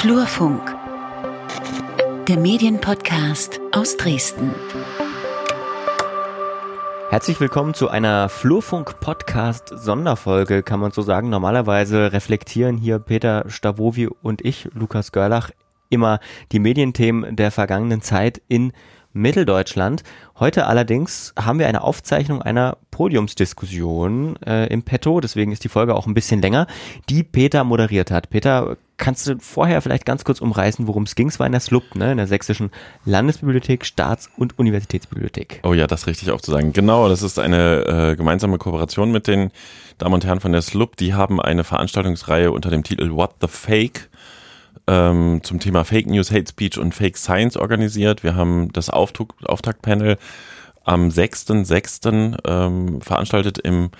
Flurfunk, der Medienpodcast aus Dresden. Herzlich willkommen zu einer Flurfunk-Podcast-Sonderfolge, kann man so sagen. Normalerweise reflektieren hier Peter Stavovi und ich, Lukas Görlach, immer die Medienthemen der vergangenen Zeit in Mitteldeutschland. Heute allerdings haben wir eine Aufzeichnung einer Podiumsdiskussion äh, im Petto, deswegen ist die Folge auch ein bisschen länger, die Peter moderiert hat. Peter, kannst du vorher vielleicht ganz kurz umreißen, worum es ging? Es war in der SLUB, ne, in der Sächsischen Landesbibliothek, Staats- und Universitätsbibliothek. Oh ja, das richtig aufzusagen. Genau, das ist eine äh, gemeinsame Kooperation mit den Damen und Herren von der SLUB. Die haben eine Veranstaltungsreihe unter dem Titel What the Fake ähm, zum Thema Fake News, Hate Speech und Fake Science organisiert. Wir haben das Auftakt Auftaktpanel am 6.6. Ähm, veranstaltet im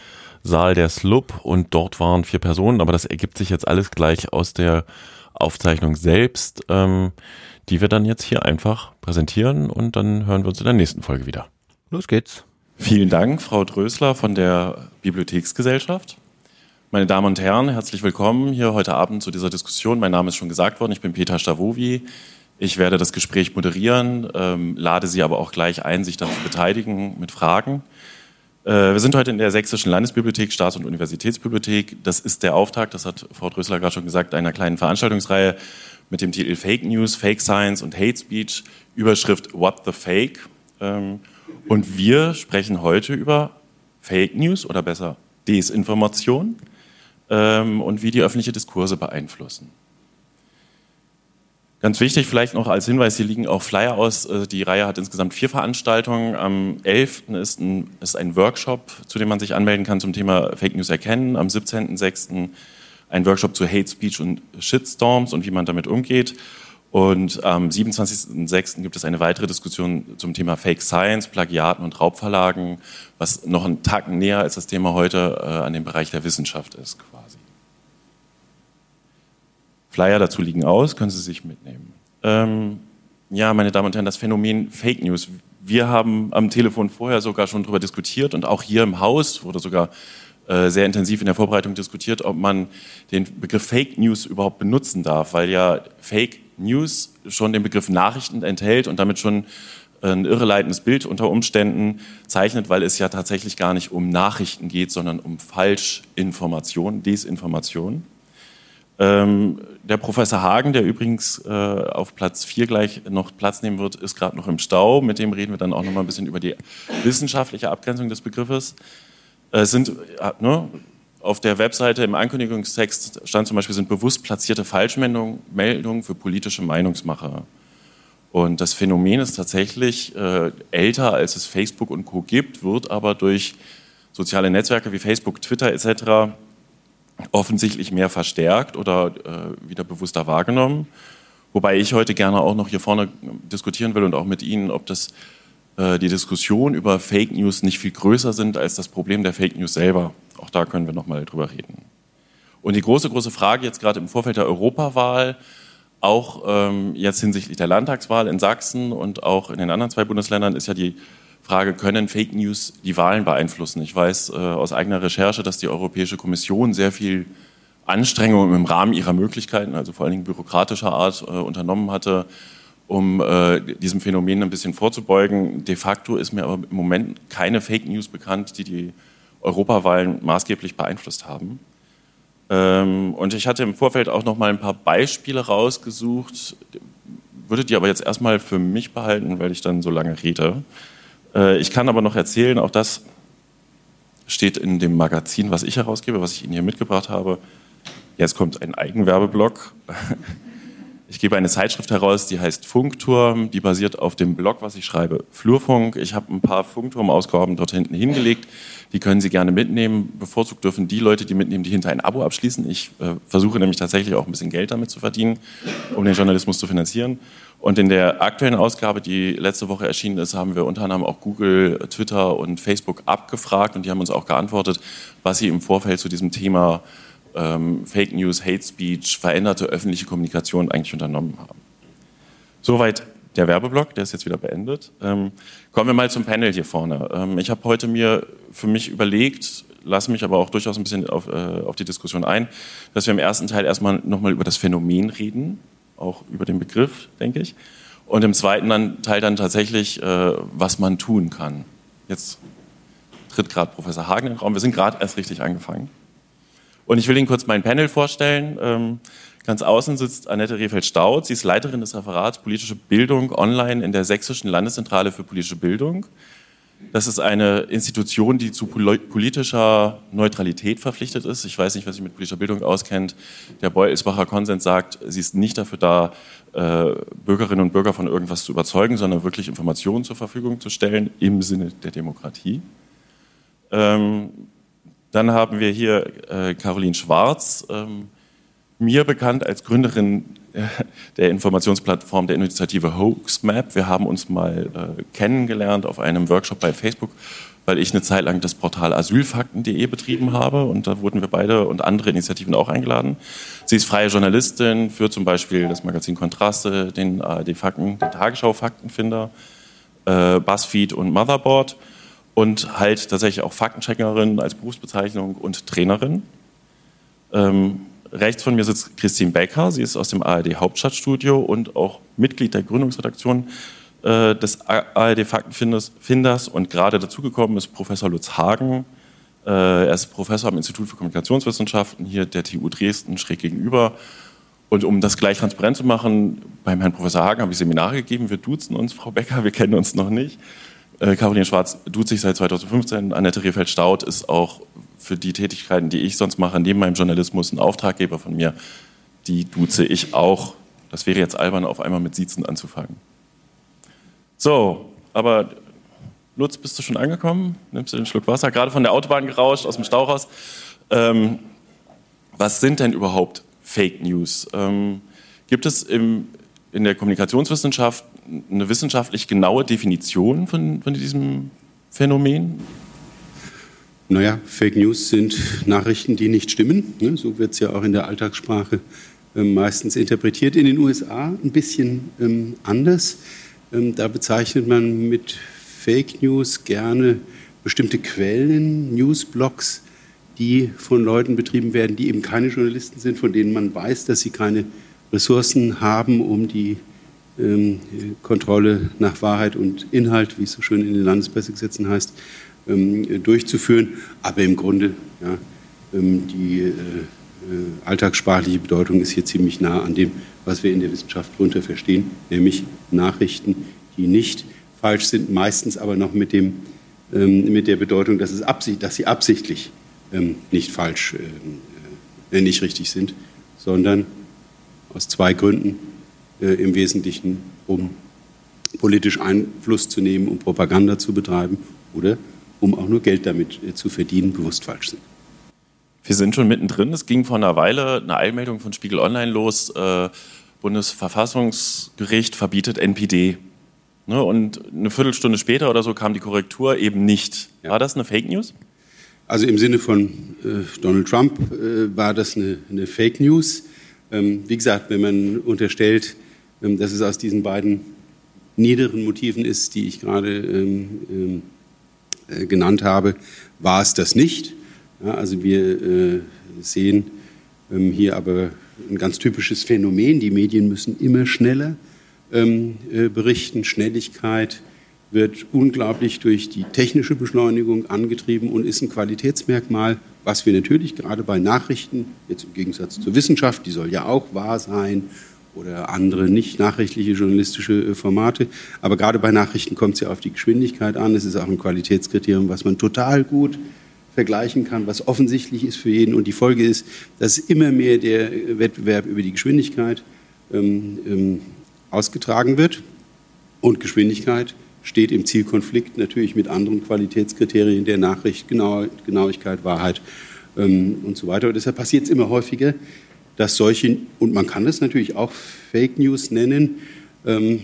Saal der SLUB und dort waren vier Personen, aber das ergibt sich jetzt alles gleich aus der Aufzeichnung selbst, ähm, die wir dann jetzt hier einfach präsentieren und dann hören wir uns in der nächsten Folge wieder. Los geht's. Vielen Dank, Frau Drösler von der Bibliotheksgesellschaft. Meine Damen und Herren, herzlich willkommen hier heute Abend zu dieser Diskussion. Mein Name ist schon gesagt worden, ich bin Peter Stavovi. Ich werde das Gespräch moderieren, ähm, lade Sie aber auch gleich ein, sich daran zu beteiligen mit Fragen. Äh, wir sind heute in der Sächsischen Landesbibliothek, Staats- und Universitätsbibliothek. Das ist der Auftakt, das hat Frau Drösler gerade schon gesagt, einer kleinen Veranstaltungsreihe mit dem Titel Fake News, Fake Science und Hate Speech, Überschrift What the Fake. Ähm, und wir sprechen heute über Fake News oder besser Desinformation ähm, und wie die öffentliche Diskurse beeinflussen. Ganz wichtig vielleicht noch als Hinweis, hier liegen auch Flyer aus. Äh, die Reihe hat insgesamt vier Veranstaltungen. Am 11. ist ein, ist ein Workshop, zu dem man sich anmelden kann zum Thema Fake News erkennen. Am 17.06. ein Workshop zu Hate Speech und Shitstorms und wie man damit umgeht. Und am 27.06. gibt es eine weitere Diskussion zum Thema Fake Science, Plagiaten und Raubverlagen, was noch einen Tag näher als das Thema heute äh, an dem Bereich der Wissenschaft ist quasi. Flyer dazu liegen aus, können Sie sich mitnehmen. Ähm, ja, meine Damen und Herren, das Phänomen Fake News. Wir haben am Telefon vorher sogar schon darüber diskutiert und auch hier im Haus wurde sogar äh, sehr intensiv in der Vorbereitung diskutiert, ob man den Begriff Fake News überhaupt benutzen darf, weil ja Fake News schon den Begriff Nachrichten enthält und damit schon ein irreleitendes Bild unter Umständen zeichnet, weil es ja tatsächlich gar nicht um Nachrichten geht, sondern um Falschinformation, Desinformation. Ähm, der Professor Hagen, der übrigens äh, auf Platz 4 gleich noch Platz nehmen wird, ist gerade noch im Stau. Mit dem reden wir dann auch noch mal ein bisschen über die wissenschaftliche Abgrenzung des Begriffes. Es äh, sind äh, ne, auf der Webseite im Ankündigungstext stand zum Beispiel, sind bewusst platzierte Falschmeldungen für politische Meinungsmacher. Und das Phänomen ist tatsächlich äh, älter, als es Facebook und Co. gibt, wird aber durch soziale Netzwerke wie Facebook, Twitter etc. offensichtlich mehr verstärkt oder äh, wieder bewusster wahrgenommen. Wobei ich heute gerne auch noch hier vorne diskutieren will und auch mit Ihnen, ob das äh, die Diskussion über Fake News nicht viel größer sind als das Problem der Fake News selber. Auch da können wir noch mal drüber reden. Und die große, große Frage jetzt gerade im Vorfeld der Europawahl, auch ähm, jetzt hinsichtlich der Landtagswahl in Sachsen und auch in den anderen zwei Bundesländern, ist ja die Frage, können Fake News die Wahlen beeinflussen? Ich weiß äh, aus eigener Recherche, dass die Europäische Kommission sehr viel Anstrengungen im Rahmen ihrer Möglichkeiten, also vor allen Dingen bürokratischer Art, äh, unternommen hatte, um äh, diesem Phänomen ein bisschen vorzubeugen. De facto ist mir aber im Moment keine Fake News bekannt, die die Europawahlen maßgeblich beeinflusst haben. Ähm, und ich hatte im Vorfeld auch noch mal ein paar Beispiele rausgesucht, würde die aber jetzt erstmal für mich behalten, weil ich dann so lange rede. Äh, ich kann aber noch erzählen, auch das steht in dem Magazin, was ich herausgebe, was ich Ihnen hier mitgebracht habe. Jetzt kommt ein Eigenwerbeblock. Ich gebe eine Zeitschrift heraus, die heißt Funkturm. Die basiert auf dem Blog, was ich schreibe, Flurfunk. Ich habe ein paar Funkturm-Ausgaben dort hinten hingelegt. Die können Sie gerne mitnehmen. Bevorzugt dürfen die Leute, die mitnehmen, die hinter ein Abo abschließen. Ich äh, versuche nämlich tatsächlich auch ein bisschen Geld damit zu verdienen, um den Journalismus zu finanzieren. Und in der aktuellen Ausgabe, die letzte Woche erschienen ist, haben wir unter anderem auch Google, Twitter und Facebook abgefragt und die haben uns auch geantwortet, was sie im Vorfeld zu diesem Thema ähm, Fake News, Hate Speech, veränderte öffentliche Kommunikation eigentlich unternommen haben. Soweit der Werbeblock, der ist jetzt wieder beendet. Ähm, kommen wir mal zum Panel hier vorne. Ähm, ich habe heute mir für mich überlegt, lasse mich aber auch durchaus ein bisschen auf, äh, auf die Diskussion ein, dass wir im ersten Teil erstmal nochmal über das Phänomen reden, auch über den Begriff, denke ich. Und im zweiten Teil dann tatsächlich, äh, was man tun kann. Jetzt tritt gerade Professor Hagen in den Raum. Wir sind gerade erst richtig angefangen. Und ich will Ihnen kurz mein Panel vorstellen. Ähm, ganz außen sitzt Annette Rehfeld-Staud. Sie ist Leiterin des Referats Politische Bildung online in der Sächsischen Landeszentrale für politische Bildung. Das ist eine Institution, die zu politischer Neutralität verpflichtet ist. Ich weiß nicht, wer sich mit politischer Bildung auskennt. Der Beutelsbacher Konsens sagt, sie ist nicht dafür da, äh, Bürgerinnen und Bürger von irgendwas zu überzeugen, sondern wirklich Informationen zur Verfügung zu stellen im Sinne der Demokratie. Ähm, dann haben wir hier äh, Caroline Schwarz, ähm, mir bekannt als Gründerin der Informationsplattform der Initiative Hoaxmap. Wir haben uns mal äh, kennengelernt auf einem Workshop bei Facebook, weil ich eine Zeit lang das Portal asylfakten.de betrieben habe und da wurden wir beide und andere Initiativen auch eingeladen. Sie ist freie Journalistin für zum Beispiel das Magazin Kontraste, den ARD Fakten, den Tagesschau Faktenfinder, äh, Buzzfeed und Motherboard und halt tatsächlich auch Faktencheckerin als Berufsbezeichnung und Trainerin. Ähm, rechts von mir sitzt Christine Becker. Sie ist aus dem ARD Hauptstadtstudio und auch Mitglied der Gründungsredaktion äh, des ARD Faktenfinders. Und gerade dazugekommen ist Professor Lutz Hagen. Äh, er ist Professor am Institut für Kommunikationswissenschaften hier der TU Dresden schräg gegenüber. Und um das gleich transparent zu machen, beim Herrn Professor Hagen habe ich Seminare gegeben. Wir duzen uns, Frau Becker, wir kennen uns noch nicht. Äh, Caroline Schwarz duzt sich seit 2015. Annette Rehfeld-Staud ist auch für die Tätigkeiten, die ich sonst mache, neben meinem Journalismus ein Auftraggeber von mir. Die duze ich auch. Das wäre jetzt albern, auf einmal mit Siezen anzufangen. So, aber Lutz, bist du schon angekommen? Nimmst du den Schluck Wasser? Gerade von der Autobahn gerauscht, aus dem Stau raus. Ähm, was sind denn überhaupt Fake News? Ähm, gibt es im, in der Kommunikationswissenschaft eine wissenschaftlich genaue Definition von, von diesem Phänomen? Naja, Fake News sind Nachrichten, die nicht stimmen. Ne? So wird es ja auch in der Alltagssprache ähm, meistens interpretiert. In den USA ein bisschen ähm, anders. Ähm, da bezeichnet man mit Fake News gerne bestimmte Quellen, Newsblogs, die von Leuten betrieben werden, die eben keine Journalisten sind, von denen man weiß, dass sie keine Ressourcen haben, um die Kontrolle nach Wahrheit und Inhalt, wie es so schön in den Landespressegesetzen heißt, durchzuführen. Aber im Grunde, ja, ähm, die äh, äh, alltagssprachliche Bedeutung ist hier ziemlich nah an dem, was wir in der Wissenschaft darunter verstehen, nämlich Nachrichten, die nicht falsch sind, meistens aber noch mit, dem, mit der Bedeutung, dass, es absicht, dass sie absichtlich nicht falsch, äh, nicht richtig sind, sondern aus zwei Gründen im Wesentlichen, um politisch Einfluss zu nehmen, um Propaganda zu betreiben oder um auch nur Geld damit äh, zu verdienen, bewusst falsch sind. Wir sind schon mittendrin. Es ging vor einer Weile eine Eilmeldung von Spiegel Online los. Äh, Bundesverfassungsgericht verbietet NPD. Ne, und eine Viertelstunde später oder so kam die Korrektur eben nicht. Ja. War das eine Fake News? Also im Sinne von äh, Donald Trump äh, war das eine, eine Fake News. Ähm, wie gesagt, wenn man unterstellt, ähm, dass es aus diesen beiden niederen Motiven ist, die ich gerade ähm, ähm, äh, genannt habe, war es das nicht. Ja, also wir äh, sehen ähm, hier aber ein ganz typisches Phänomen. Die Medien müssen immer schneller ähm, äh, berichten. Schnelligkeit wird unglaublich durch die technische Beschleunigung angetrieben und ist ein Qualitätsmerkmal, was wir natürlich gerade bei Nachrichten, jetzt im Gegensatz zur Wissenschaft, die soll ja auch wahr sein oder andere nicht nachrichtliche journalistische äh, Formate. Aber gerade bei Nachrichten kommt es ja auf die Geschwindigkeit an. Es ist auch ein Qualitätskriterium, was man total gut vergleichen kann, was offensichtlich ist für jeden. Und die Folge ist, dass immer mehr der Wettbewerb über die Geschwindigkeit ähm, ähm, ausgetragen wird. Und Geschwindigkeit steht im Zielkonflikt natürlich mit anderen Qualitätskriterien der Nachricht, Genau Genauigkeit, Wahrheit ähm, und so weiter. Und deshalb passiert es immer häufiger, dass solche, und man kann das natürlich auch Fake News nennen, ähm,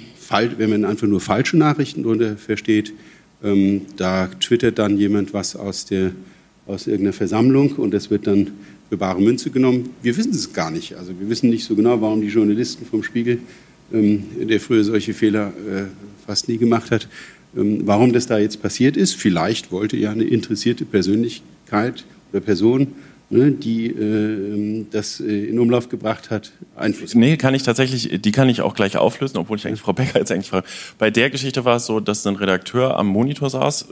wenn man einfach nur falsche Nachrichten darunter versteht, ähm, da twittert dann jemand was aus, der, aus irgendeiner Versammlung und das wird dann für bare Münze genommen. Wir wissen es gar nicht. Also wir wissen nicht so genau, warum die Journalisten vom Spiegel, ähm, der früher solche Fehler äh, fast nie gemacht hat, ähm, warum das da jetzt passiert ist. Vielleicht wollte ja eine interessierte Persönlichkeit oder Person die äh, das äh, in Umlauf gebracht hat, Einfluss? Nee, kann ich tatsächlich, die kann ich auch gleich auflösen, obwohl ich eigentlich Frau Becker jetzt eigentlich frage. Bei der Geschichte war es so, dass ein Redakteur am Monitor saß,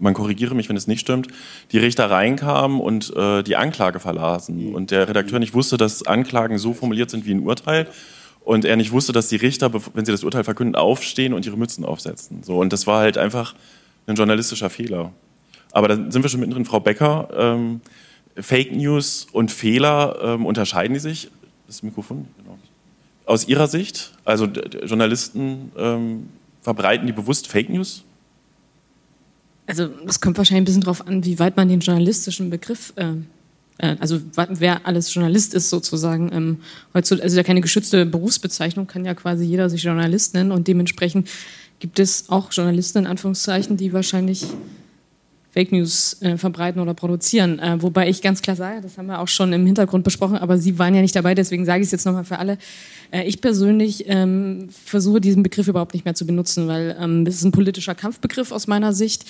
man korrigiere mich, wenn es nicht stimmt, die Richter reinkamen und äh, die Anklage verlasen. Und der Redakteur nicht wusste, dass Anklagen so formuliert sind wie ein Urteil. Und er nicht wusste, dass die Richter, wenn sie das Urteil verkünden, aufstehen und ihre Mützen aufsetzen. So, und das war halt einfach ein journalistischer Fehler. Aber da sind wir schon mittendrin, Frau Becker. Ähm, Fake News und Fehler ähm, unterscheiden die sich? Das Mikrofon, genau. Aus Ihrer Sicht, also Journalisten ähm, verbreiten die bewusst Fake News? Also es kommt wahrscheinlich ein bisschen darauf an, wie weit man den journalistischen Begriff, äh, äh, also wer alles Journalist ist sozusagen. Ähm, heutzutage, also ja keine geschützte Berufsbezeichnung, kann ja quasi jeder sich Journalist nennen und dementsprechend gibt es auch Journalisten in Anführungszeichen, die wahrscheinlich Fake News äh, verbreiten oder produzieren. Äh, wobei ich ganz klar sage, das haben wir auch schon im Hintergrund besprochen, aber Sie waren ja nicht dabei, deswegen sage ich es jetzt nochmal für alle. Äh, ich persönlich ähm, versuche diesen Begriff überhaupt nicht mehr zu benutzen, weil ähm, das ist ein politischer Kampfbegriff aus meiner Sicht.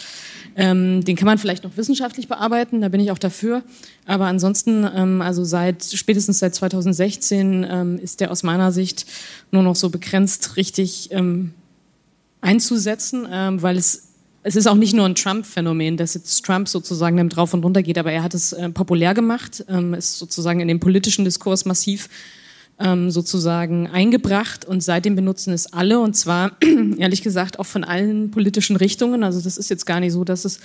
Ähm, den kann man vielleicht noch wissenschaftlich bearbeiten, da bin ich auch dafür. Aber ansonsten, ähm, also seit spätestens seit 2016 ähm, ist der aus meiner Sicht nur noch so begrenzt richtig ähm, einzusetzen, weil es es ist auch nicht nur ein Trump-Phänomen, dass jetzt Trump sozusagen damit drauf und runter geht, aber er hat es äh, populär gemacht, ähm, ist sozusagen in den politischen Diskurs massiv ähm, sozusagen eingebracht und seitdem benutzen es alle und zwar ehrlich gesagt auch von allen politischen Richtungen. Also das ist jetzt gar nicht so, dass es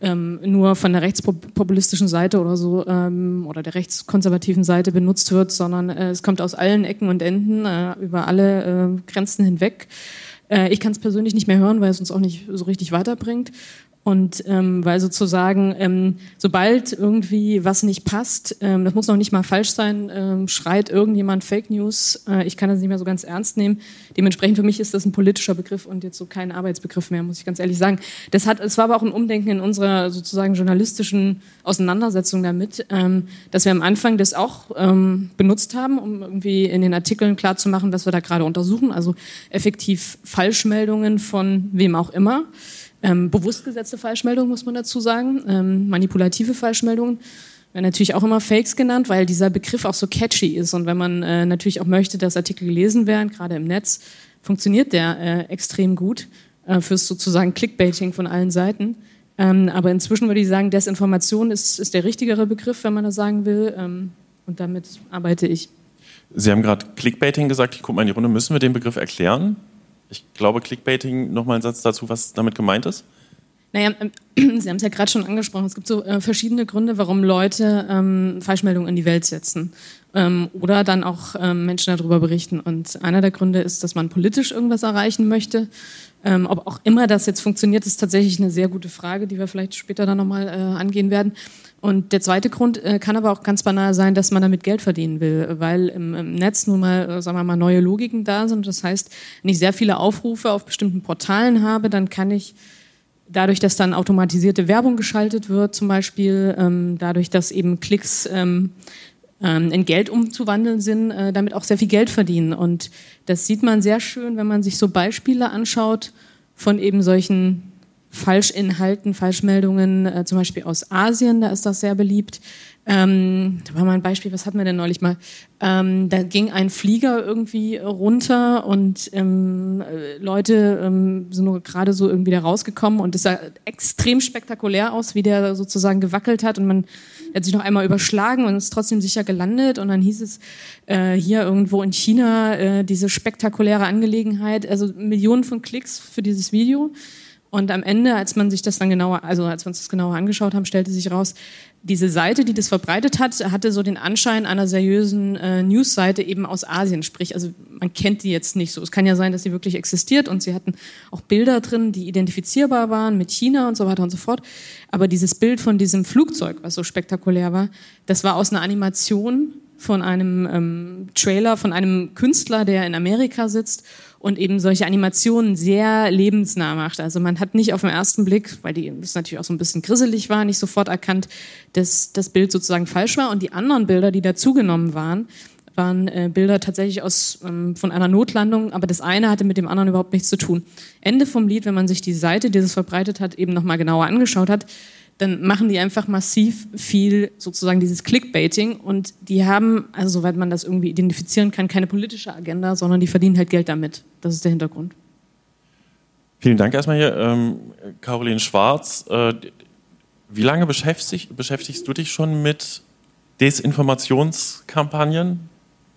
ähm, nur von der rechtspopulistischen Seite oder so ähm, oder der rechtskonservativen Seite benutzt wird, sondern äh, es kommt aus allen Ecken und Enden äh, über alle äh, Grenzen hinweg. Äh, ich kann es persönlich nicht mehr hören, weil es uns auch nicht so richtig weiterbringt. Und ähm, weil sozusagen, ähm, sobald irgendwie was nicht passt, ähm, das muss noch nicht mal falsch sein, ähm, schreit irgendjemand Fake News. Äh, ich kann das nicht mehr so ganz ernst nehmen. Dementsprechend für mich ist das ein politischer Begriff und jetzt so kein Arbeitsbegriff mehr, muss ich ganz ehrlich sagen. Das hat, es war aber auch ein Umdenken in unserer sozusagen journalistischen Auseinandersetzung damit, ähm, dass wir am Anfang das auch ähm, benutzt haben, um irgendwie in den Artikeln klarzumachen, was wir da gerade untersuchen. Also effektiv Falschmeldungen von wem auch immer. Ähm, bewusst gesetzte Falschmeldungen, muss man dazu sagen. Ähm, manipulative Falschmeldungen werden natürlich auch immer Fakes genannt, weil dieser Begriff auch so catchy ist. Und wenn man äh, natürlich auch möchte, dass Artikel gelesen werden, gerade im Netz, funktioniert der äh, extrem gut äh, fürs sozusagen Clickbaiting von allen Seiten. Ähm, aber inzwischen würde ich sagen, Desinformation ist, ist der richtigere Begriff, wenn man das sagen will. Ähm, und damit arbeite ich. Sie haben gerade Clickbaiting gesagt. Ich gucke mal in die Runde. Müssen wir den Begriff erklären? Ich glaube, Clickbaiting, nochmal ein Satz dazu, was damit gemeint ist. Naja, ähm, Sie haben es ja gerade schon angesprochen. Es gibt so äh, verschiedene Gründe, warum Leute ähm, Falschmeldungen in die Welt setzen ähm, oder dann auch ähm, Menschen darüber berichten. Und einer der Gründe ist, dass man politisch irgendwas erreichen möchte. Ähm, ob auch immer das jetzt funktioniert, ist tatsächlich eine sehr gute Frage, die wir vielleicht später dann nochmal äh, angehen werden. Und der zweite Grund äh, kann aber auch ganz banal sein, dass man damit Geld verdienen will, weil im, im Netz nun mal, äh, sagen wir mal, neue Logiken da sind. Das heißt, wenn ich sehr viele Aufrufe auf bestimmten Portalen habe, dann kann ich dadurch, dass dann automatisierte Werbung geschaltet wird, zum Beispiel, ähm, dadurch, dass eben Klicks ähm, ähm, in Geld umzuwandeln sind, äh, damit auch sehr viel Geld verdienen. Und das sieht man sehr schön, wenn man sich so Beispiele anschaut von eben solchen Falschinhalten, Falschmeldungen, äh, zum Beispiel aus Asien, da ist das sehr beliebt. Ähm, da war mal ein Beispiel, was hatten wir denn neulich mal? Ähm, da ging ein Flieger irgendwie runter und ähm, äh, Leute ähm, sind gerade so irgendwie da rausgekommen und es sah extrem spektakulär aus, wie der sozusagen gewackelt hat und man hat sich noch einmal überschlagen und ist trotzdem sicher gelandet und dann hieß es äh, hier irgendwo in China äh, diese spektakuläre Angelegenheit, also Millionen von Klicks für dieses Video. Und am Ende, als man sich das dann genauer, also als wir uns das genauer angeschaut haben, stellte sich raus, diese Seite, die das verbreitet hat, hatte so den Anschein einer seriösen äh, Newsseite eben aus Asien. Sprich, also man kennt die jetzt nicht so. Es kann ja sein, dass sie wirklich existiert und sie hatten auch Bilder drin, die identifizierbar waren mit China und so weiter und so fort. Aber dieses Bild von diesem Flugzeug, was so spektakulär war, das war aus einer Animation von einem ähm, Trailer von einem Künstler, der in Amerika sitzt und eben solche Animationen sehr lebensnah macht. Also man hat nicht auf den ersten Blick, weil die das natürlich auch so ein bisschen grisselig war, nicht sofort erkannt, dass das Bild sozusagen falsch war. Und die anderen Bilder, die dazugenommen waren, waren äh, Bilder tatsächlich aus ähm, von einer Notlandung, aber das eine hatte mit dem anderen überhaupt nichts zu tun. Ende vom Lied, wenn man sich die Seite, die das verbreitet hat, eben nochmal genauer angeschaut hat, dann machen die einfach massiv viel sozusagen dieses Clickbaiting und die haben, also soweit man das irgendwie identifizieren kann, keine politische Agenda, sondern die verdienen halt Geld damit. Das ist der Hintergrund. Vielen Dank erstmal hier, ähm, Caroline Schwarz. Äh, wie lange beschäftigst, beschäftigst du dich schon mit Desinformationskampagnen?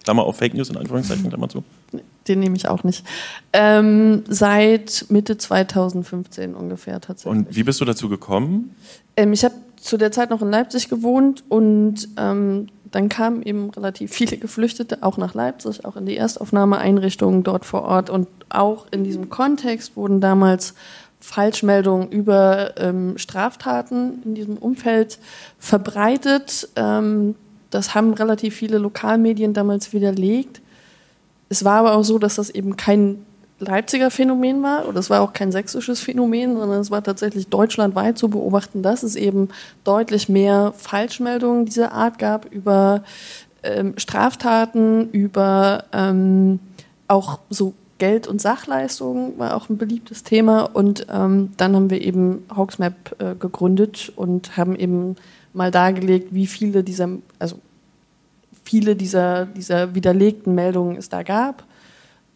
Klammer auf Fake News in Anführungszeichen, Klammer zu. Den nehme ich auch nicht. Ähm, seit Mitte 2015 ungefähr tatsächlich. Und wie bist du dazu gekommen? Ähm, ich habe zu der Zeit noch in Leipzig gewohnt und ähm, dann kamen eben relativ viele Geflüchtete auch nach Leipzig, auch in die Erstaufnahmeeinrichtungen dort vor Ort. Und auch in diesem Kontext wurden damals Falschmeldungen über ähm, Straftaten in diesem Umfeld verbreitet. Ähm, das haben relativ viele Lokalmedien damals widerlegt. Es war aber auch so, dass das eben kein Leipziger Phänomen war oder es war auch kein sächsisches Phänomen, sondern es war tatsächlich deutschlandweit zu beobachten, dass es eben deutlich mehr Falschmeldungen dieser Art gab über ähm, Straftaten, über ähm, auch so Geld- und Sachleistungen war auch ein beliebtes Thema und ähm, dann haben wir eben Hoaxmap äh, gegründet und haben eben mal dargelegt, wie viele dieser, also viele dieser, dieser widerlegten Meldungen es da gab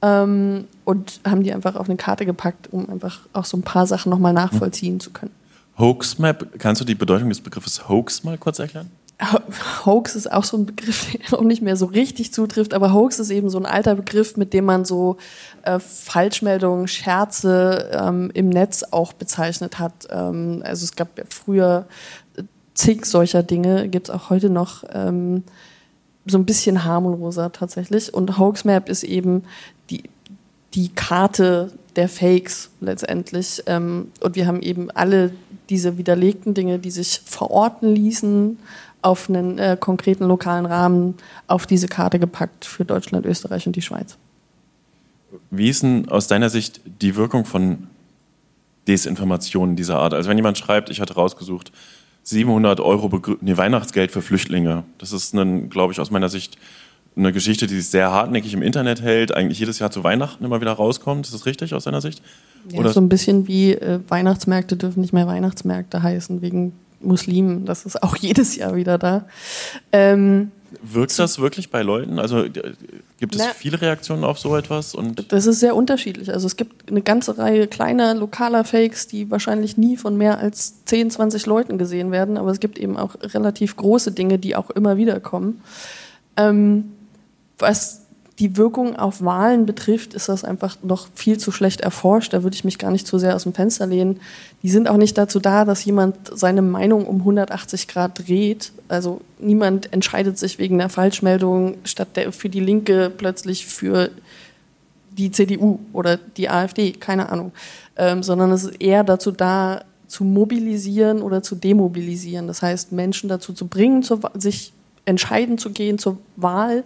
ähm, und haben die einfach auf eine Karte gepackt, um einfach auch so ein paar Sachen nochmal nachvollziehen zu können. Hoaxmap, kannst du die Bedeutung des Begriffes Hoax mal kurz erklären? Hoax ist auch so ein Begriff, der auch nicht mehr so richtig zutrifft, aber Hoax ist eben so ein alter Begriff, mit dem man so äh, Falschmeldungen, Scherze ähm, im Netz auch bezeichnet hat. Ähm, also es gab ja früher zig solcher Dinge, gibt es auch heute noch. Ähm, so ein bisschen harmloser tatsächlich. Und Hoaxmap ist eben die, die Karte der Fakes letztendlich. Ähm, und wir haben eben alle diese widerlegten Dinge, die sich verorten ließen, auf einen äh, konkreten lokalen Rahmen auf diese Karte gepackt für Deutschland, Österreich und die Schweiz. Wie ist denn aus deiner Sicht die Wirkung von Desinformationen dieser Art? Also wenn jemand schreibt, ich hatte rausgesucht, 700 Euro Begrü nee, Weihnachtsgeld für Flüchtlinge. Das ist, glaube ich, aus meiner Sicht eine Geschichte, die sich sehr hartnäckig im Internet hält, eigentlich jedes Jahr zu Weihnachten immer wieder rauskommt. Ist das richtig aus deiner Sicht? Ja, Oder? so ein bisschen wie äh, Weihnachtsmärkte dürfen nicht mehr Weihnachtsmärkte heißen wegen Muslimen. Das ist auch jedes Jahr wieder da. Ähm, Wirkt das wirklich bei Leuten? Also gibt es Na, viele Reaktionen auf so etwas? Und das ist sehr unterschiedlich. Also es gibt eine ganze Reihe kleiner lokaler Fakes, die wahrscheinlich nie von mehr als 10, 20 Leuten gesehen werden, aber es gibt eben auch relativ große Dinge, die auch immer wieder kommen. Ähm, was die Wirkung auf Wahlen betrifft, ist das einfach noch viel zu schlecht erforscht. Da würde ich mich gar nicht zu sehr aus dem Fenster lehnen. Die sind auch nicht dazu da, dass jemand seine Meinung um 180 Grad dreht. Also niemand entscheidet sich wegen einer Falschmeldung statt der, für die Linke plötzlich für die CDU oder die AfD, keine Ahnung. Ähm, sondern es ist eher dazu da, zu mobilisieren oder zu demobilisieren. Das heißt, Menschen dazu zu bringen, sich entscheiden zu gehen zur Wahl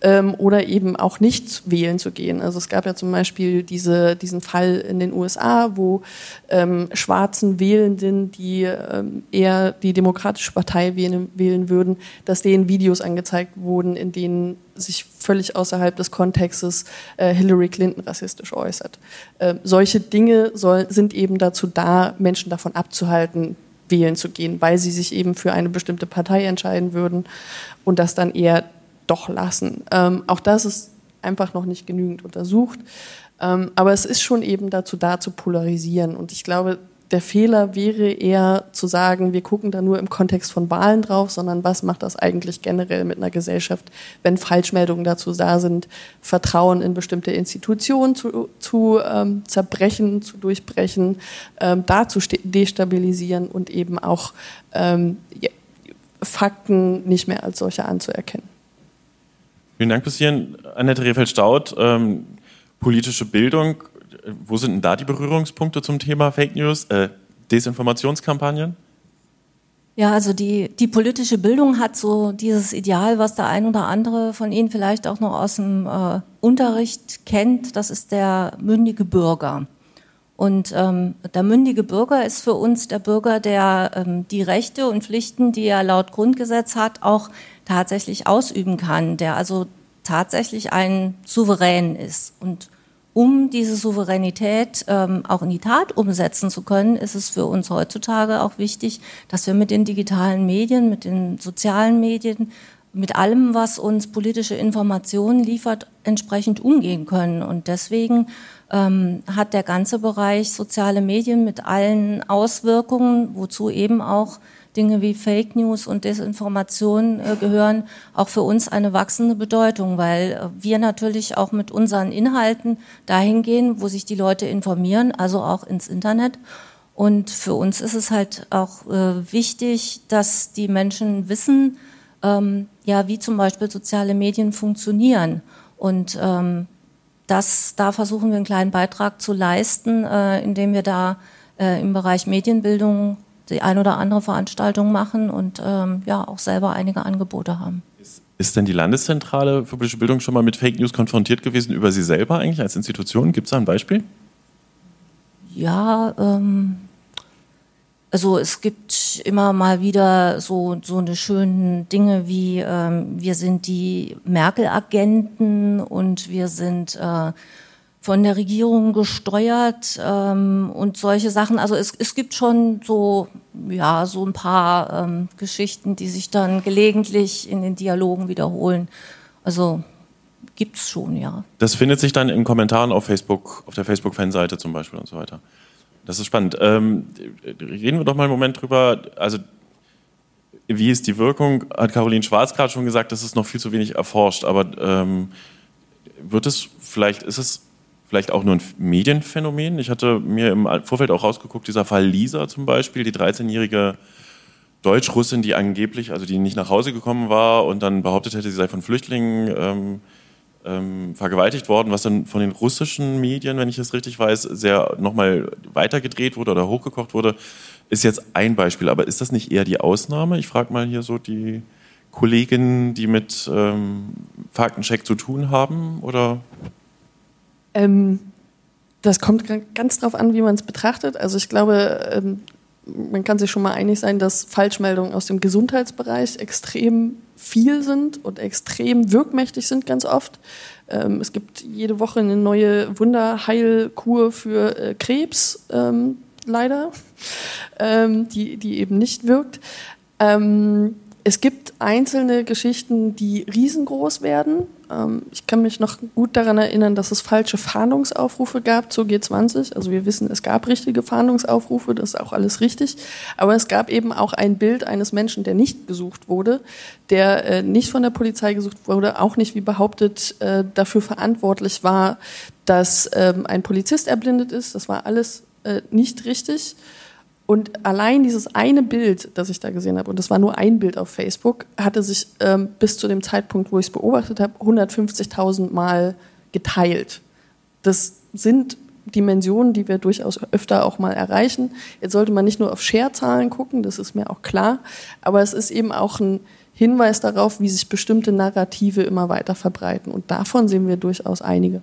ähm, oder eben auch nicht wählen zu gehen. Also es gab ja zum Beispiel diese, diesen Fall in den USA, wo ähm, schwarzen Wählenden, die ähm, eher die Demokratische Partei wählen, wählen würden, dass denen Videos angezeigt wurden, in denen sich völlig außerhalb des Kontextes äh, Hillary Clinton rassistisch äußert. Äh, solche Dinge soll, sind eben dazu da, Menschen davon abzuhalten, wählen zu gehen, weil sie sich eben für eine bestimmte Partei entscheiden würden und das dann eher doch lassen. Ähm, auch das ist einfach noch nicht genügend untersucht. Ähm, aber es ist schon eben dazu da, zu polarisieren. Und ich glaube, der Fehler wäre eher zu sagen, wir gucken da nur im Kontext von Wahlen drauf, sondern was macht das eigentlich generell mit einer Gesellschaft, wenn Falschmeldungen dazu da sind, Vertrauen in bestimmte Institutionen zu, zu ähm, zerbrechen, zu durchbrechen, ähm, da zu destabilisieren und eben auch ähm, Fakten nicht mehr als solche anzuerkennen. Vielen Dank bis hierhin. Annette Rehfeld-Staud, ähm, politische Bildung wo sind denn da die Berührungspunkte zum Thema Fake News, äh, Desinformationskampagnen? Ja, also die, die politische Bildung hat so dieses Ideal, was der ein oder andere von Ihnen vielleicht auch noch aus dem äh, Unterricht kennt, das ist der mündige Bürger. Und ähm, der mündige Bürger ist für uns der Bürger, der ähm, die Rechte und Pflichten, die er laut Grundgesetz hat, auch tatsächlich ausüben kann, der also tatsächlich ein Souverän ist. Und um diese Souveränität ähm, auch in die Tat umsetzen zu können, ist es für uns heutzutage auch wichtig, dass wir mit den digitalen Medien, mit den sozialen Medien, mit allem, was uns politische Informationen liefert, entsprechend umgehen können. Und deswegen ähm, hat der ganze Bereich soziale Medien mit allen Auswirkungen, wozu eben auch Dinge wie Fake News und Desinformation äh, gehören, auch für uns eine wachsende Bedeutung, weil äh, wir natürlich auch mit unseren Inhalten dahin gehen, wo sich die Leute informieren, also auch ins Internet. Und für uns ist es halt auch äh, wichtig, dass die Menschen wissen, ähm, ja, wie zum Beispiel soziale Medien funktionieren. Und ähm, das, da versuchen wir einen kleinen Beitrag zu leisten, äh, indem wir da äh, im Bereich Medienbildung die ein oder andere Veranstaltung machen und ähm, ja auch selber einige Angebote haben. Ist denn die Landeszentrale für politische Bildung schon mal mit Fake News konfrontiert gewesen über Sie selber eigentlich als Institution? Gibt es da ein Beispiel? Ja, ähm, also es gibt immer mal wieder so, so eine schönen Dinge wie ähm, wir sind die Merkel-Agenten und wir sind äh, von der Regierung gesteuert ähm, und solche Sachen. Also es, es gibt schon so, ja, so ein paar ähm, Geschichten, die sich dann gelegentlich in den Dialogen wiederholen. Also gibt es schon, ja. Das findet sich dann in Kommentaren auf Facebook, auf der Facebook-Fanseite zum Beispiel und so weiter. Das ist spannend. Ähm, reden wir doch mal einen Moment drüber. Also wie ist die Wirkung? Hat Caroline Schwarz gerade schon gesagt, das ist noch viel zu wenig erforscht. Aber ähm, wird es vielleicht, ist es vielleicht auch nur ein Medienphänomen. Ich hatte mir im Vorfeld auch rausgeguckt, dieser Fall Lisa zum Beispiel, die 13-jährige Deutsch-Russin, die angeblich, also die nicht nach Hause gekommen war und dann behauptet hätte, sie sei von Flüchtlingen ähm, ähm, vergewaltigt worden, was dann von den russischen Medien, wenn ich es richtig weiß, sehr nochmal weitergedreht wurde oder hochgekocht wurde, ist jetzt ein Beispiel. Aber ist das nicht eher die Ausnahme? Ich frage mal hier so die Kolleginnen, die mit ähm, Faktencheck zu tun haben, oder? Ähm, das kommt ganz drauf an, wie man es betrachtet. Also ich glaube, ähm, man kann sich schon mal einig sein, dass Falschmeldungen aus dem Gesundheitsbereich extrem viel sind und extrem wirkmächtig sind ganz oft. Ähm, es gibt jede Woche eine neue Wunderheilkur für äh, Krebs, ähm, leider, ähm, die, die eben nicht wirkt. Ähm, es gibt einzelne Geschichten, die riesengroß werden. Ähm, ich kann mich noch gut daran erinnern, dass es falsche Fahndungsaufrufe gab zur G20. Also wir wissen, es gab richtige Fahndungsaufrufe, das ist auch alles richtig. Aber es gab eben auch ein Bild eines Menschen, der nicht gesucht wurde, der äh, nicht von der Polizei gesucht wurde, auch nicht, wie behauptet, äh, dafür verantwortlich war, dass ähm, ein Polizist erblindet ist. Das war alles äh, nicht richtig. Und allein dieses eine Bild, das ich da gesehen habe, und das war nur ein Bild auf Facebook, hatte sich ähm, bis zu dem Zeitpunkt, wo ich es beobachtet habe, 150.000 Mal geteilt. Das sind Dimensionen, die wir durchaus öfter auch mal erreichen. Jetzt sollte man nicht nur auf Share-Zahlen gucken, das ist mir auch klar, aber es ist eben auch ein Hinweis darauf, wie sich bestimmte Narrative immer weiter verbreiten. Und davon sehen wir durchaus einige.